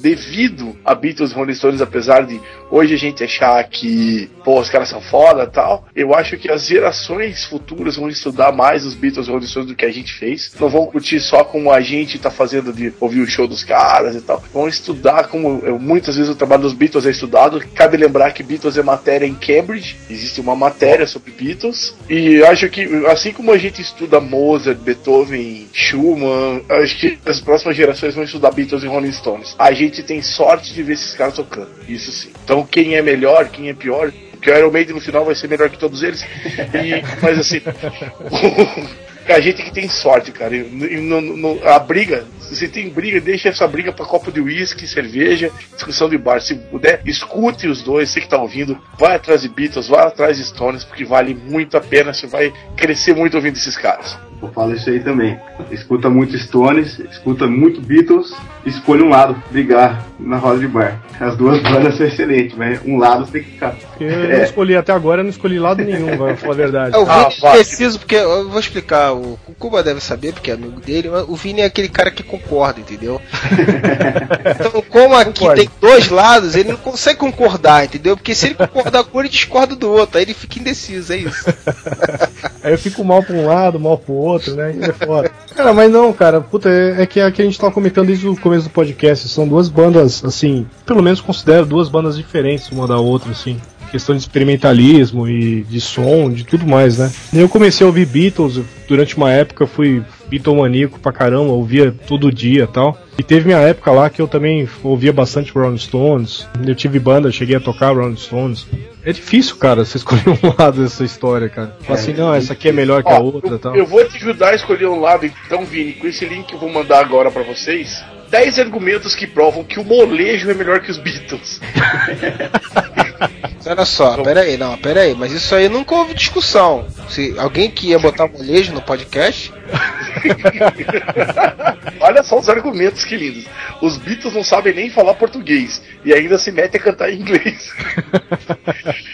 devido a Beatles e Rolling Stones, apesar de hoje a gente achar que, pô, os caras são foda tal. Eu acho que as gerações futuras vão estudar mais os Beatles e Rolling Stones do que a gente fez. Não vão curtir só como a gente tá fazendo de ouvir o show dos caras e tal. Vão estudar como eu, muitas vezes o trabalho dos Beatles é estudado. Cabe lembrar que Beatles é matéria em Cambridge. Existe uma matéria sobre Beatles. E acho que, assim como a gente estuda Mozart, Beethoven, Schumann, acho que as próximas gerações vão estudar Beatles e Rolling Stones. A gente tem sorte de ver esses caras tocando. Isso sim. Então, quem é melhor, quem é pior. Porque o Iron Maiden no final vai ser melhor que todos eles. E, mas assim. [laughs] A gente que tem sorte, cara. E no- no- a briga, se tem briga, deixa essa briga pra copo de uísque, cerveja, discussão de bar. Se puder, escute os dois, você que tá ouvindo, vai atrás de Beatles, vai atrás de Stones, porque vale muito a pena, você vai crescer muito ouvindo esses caras. Eu falo isso aí também. Escuta muito Stones, escuta muito Beatles, escolha um lado, brigar na roda de bar. As duas bandas são excelentes, mas um lado você tem que ficar. Eu não escolhi até agora, eu não escolhi lado nenhum, vai [laughs] falar a verdade. É, o Vini preciso, porque eu vou explicar, o, o Cuba deve saber, porque é amigo dele, mas o Vini é aquele cara que concorda, entendeu? [laughs] então, como aqui Concordo. tem dois lados, ele não consegue concordar, entendeu? Porque se ele concordar com um, ele discorda do outro, aí ele fica indeciso, é isso. [laughs] Aí eu fico mal pra um lado, mal pro outro, né? E é foda. Cara, mas não, cara, puta, é, é que, é que a gente tava comentando desde o começo do podcast. São duas bandas, assim, pelo menos considero duas bandas diferentes uma da outra, assim. Questão de experimentalismo e de som, de tudo mais, né? Eu comecei a ouvir Beatles durante uma época, fui Beatlemaníaco pra caramba, ouvia todo dia e tal. E teve minha época lá que eu também ouvia bastante Rolling Stones. Eu tive banda, cheguei a tocar Rolling Stones. É difícil, cara, você [laughs] escolher um lado dessa história, cara. Fala assim, não, essa aqui é melhor que a outra e eu, tal. eu vou te ajudar a escolher um lado, então, Vini, com esse link que eu vou mandar agora pra vocês. 10 argumentos que provam que o molejo é melhor que os Beatles. [laughs] Olha só, pera aí, não, pera aí, mas isso aí nunca houve discussão. Se alguém que ia botar molejo no podcast, [laughs] Olha só os argumentos que lindos. Os Beatles não sabem nem falar português e ainda se metem a cantar em inglês.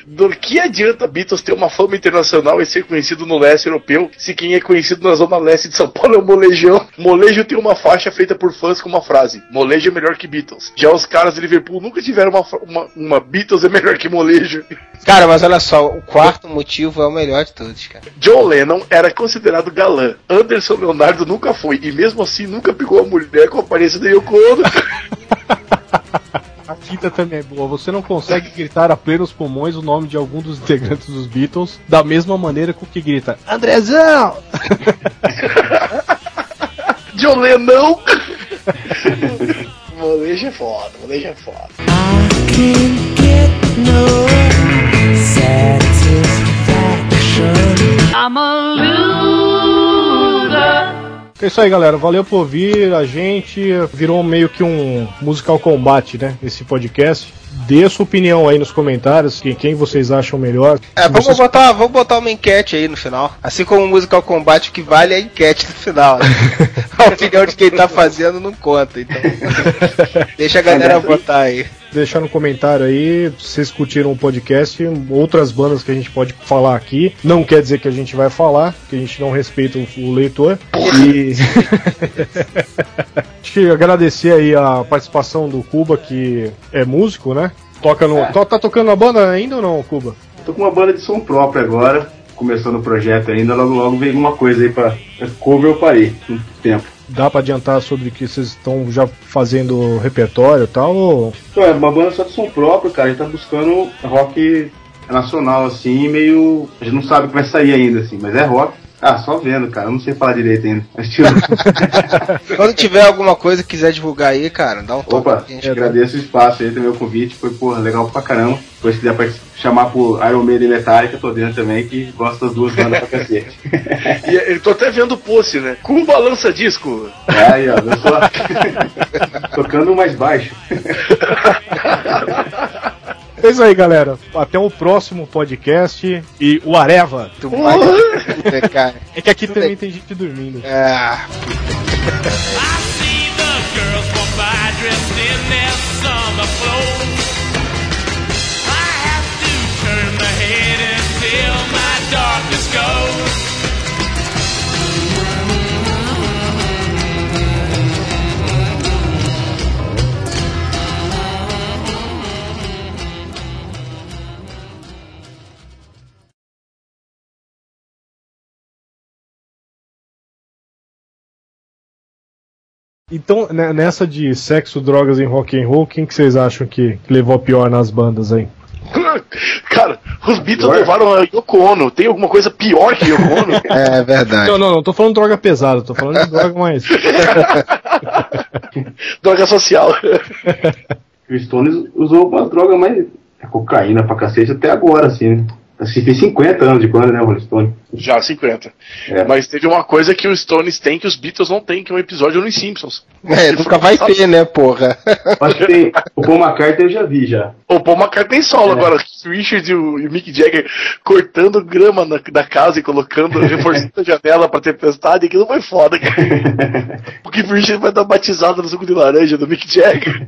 Do que adianta Beatles ter uma fama internacional e ser conhecido no leste europeu se quem é conhecido na zona leste de São Paulo é o Molejão? Molejo tem uma faixa feita por fãs com uma frase: Molejo é melhor que Beatles. Já os caras de Liverpool nunca tiveram uma, uma, uma Beatles é melhor que Molejo. cara, mas olha só, o quarto motivo é o melhor de todos, cara. John Lennon era considerado galã. Anderson Leonardo nunca foi. E mesmo assim nunca pegou a mulher com a aparência da Yoko Ono. A quinta também é boa. Você não consegue gritar a plenos pulmões o nome de algum dos integrantes dos Beatles da mesma maneira com que grita Andrezão! John Lennon! [laughs] molejo é foda, molejo é foda. I'm a loser. É isso aí, galera. Valeu por ouvir a gente. Virou meio que um musical combate, né? Esse podcast. Dê sua opinião aí nos comentários. Quem, quem vocês acham melhor. É, vamos vocês- botar, vamos botar uma enquete aí no final. Assim como o Musical Combate, o que vale é a enquete no final. Né? [laughs] a opinião de quem tá fazendo não conta, então. [laughs] Deixa a galera votar aí. Deixar no comentário aí se vocês curtiram o podcast, outras bandas que a gente pode falar aqui. Não quer dizer que a gente vai falar, que a gente não respeita o, leitor. E [laughs] acho que agradecer aí a participação do Cuba, que é músico, né? Toca no. Tá, tá tocando na banda ainda ou não, Cuba? Tô com uma banda de som próprio agora, começando o projeto ainda, logo logo vem alguma coisa aí pra cover eu parei um tempo. Dá pra adiantar sobre que vocês estão já fazendo repertório e tal? Ou... Então, é uma banda só de som próprio, cara, a gente tá buscando rock nacional, assim, meio. A gente não sabe o que vai sair ainda, assim, mas é rock. Ah, só vendo, cara. Eu não sei falar direito ainda. [laughs] Assistindo. [laughs] Quando tiver alguma coisa que quiser divulgar aí, cara, dá um toque. Opa, gente- agradeço o espaço aí, também o convite. Foi, porra, legal pra caramba. Depois se quiser chamar por Iron Maiden e Metallica, tô dentro também, que gosto das duas bandas pra cacete. [laughs] E eu tô até vendo o post, né? Com balança disco. É, aí, ó, eu só... Tocando mais baixo. É isso aí, galera. Até o próximo podcast e o Areva. Tu vai- cara. É que aqui também tem gente dormindo. Ah, See the girls walk by dressed in their summer clothes. I have to turn my head until my darkness goes. Então, né, nessa de sexo, drogas e rock and roll, quem que vocês acham que levou a pior nas bandas aí? [laughs] Cara, os Beatles levaram a Yoko Ono. Tem alguma coisa pior que Yoko Ono? [laughs] é verdade. Não, não, não tô falando droga pesada, tô falando de droga mais. [laughs] Droga social. O Stones usou uma droga mais. é cocaína pra cacete até agora, assim, né? Assim, fez 50 anos de banda, né, o Rolling Stone? Já, 50. É. Mas teve uma coisa que os Stones têm que os Beatles não têm, que é um episódio nos Simpsons. É, nunca vai ter, né, porra? Acho que tem. O Paul McCartney eu já vi já. O Paul McCartney solo É. agora, o Richard e o, Mick Jagger cortando grama na, da casa e colocando, reforçando a janela pra tempestade, aquilo foi foda, cara. Porque [laughs] o Richard vai dar batizada no suco de laranja do Mick Jagger.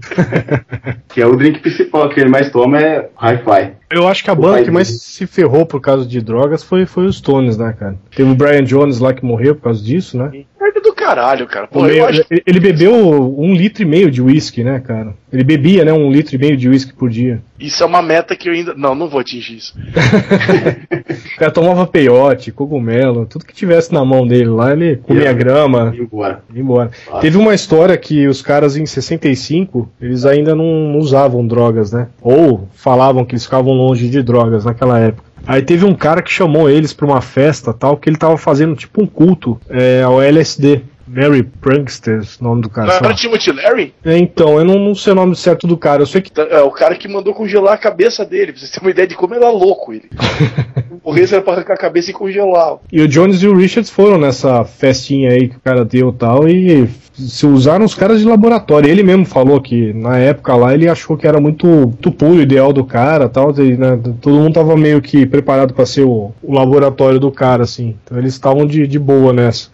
Que é o drink principal que ele mais toma é Hi-Fi. Eu acho que a O banda que mais dele. se ferrou por causa de drogas foi, foi os Stones, né, cara? Teve o Brian Jones lá que morreu por causa disso, né? Merda do caralho, cara. Pô, Ele- eu acho ele, bebeu um litro e meio de uísque, né, cara? Ele bebia, né, um litro e meio de uísque por dia. isso é uma meta que eu ainda. Não, não vou atingir isso. [laughs] O cara tomava peiote, cogumelo, tudo que tivesse na mão dele lá, ele comia Ia- grama, E embora. ia embora. Ah. Teve uma história que os caras em 65, eles ainda não, não usavam drogas, né? Ou falavam que eles ficavam longe de drogas naquela época. Aí teve um cara que chamou eles pra uma festa tal, que ele tava fazendo tipo um culto é, ao LSD. Mary Prankster, o nome do cara. Não era. Timothy Larry? É, então, eu não, não sei o nome certo do cara, eu sei que. É o cara que mandou congelar a cabeça dele, pra vocês terem uma ideia de como era louco ele. [laughs] Morresse era pra arrancar a cabeça e congelar. E o Jones e o Richards foram nessa festinha aí que o cara deu e tal, e se usaram os caras de laboratório. Ele mesmo falou que na época lá ele achou que era muito, muito puro o ideal do cara tal, e, né, todo mundo tava meio que preparado pra ser o, o laboratório do cara, assim. Então eles estavam de, de boa nessa.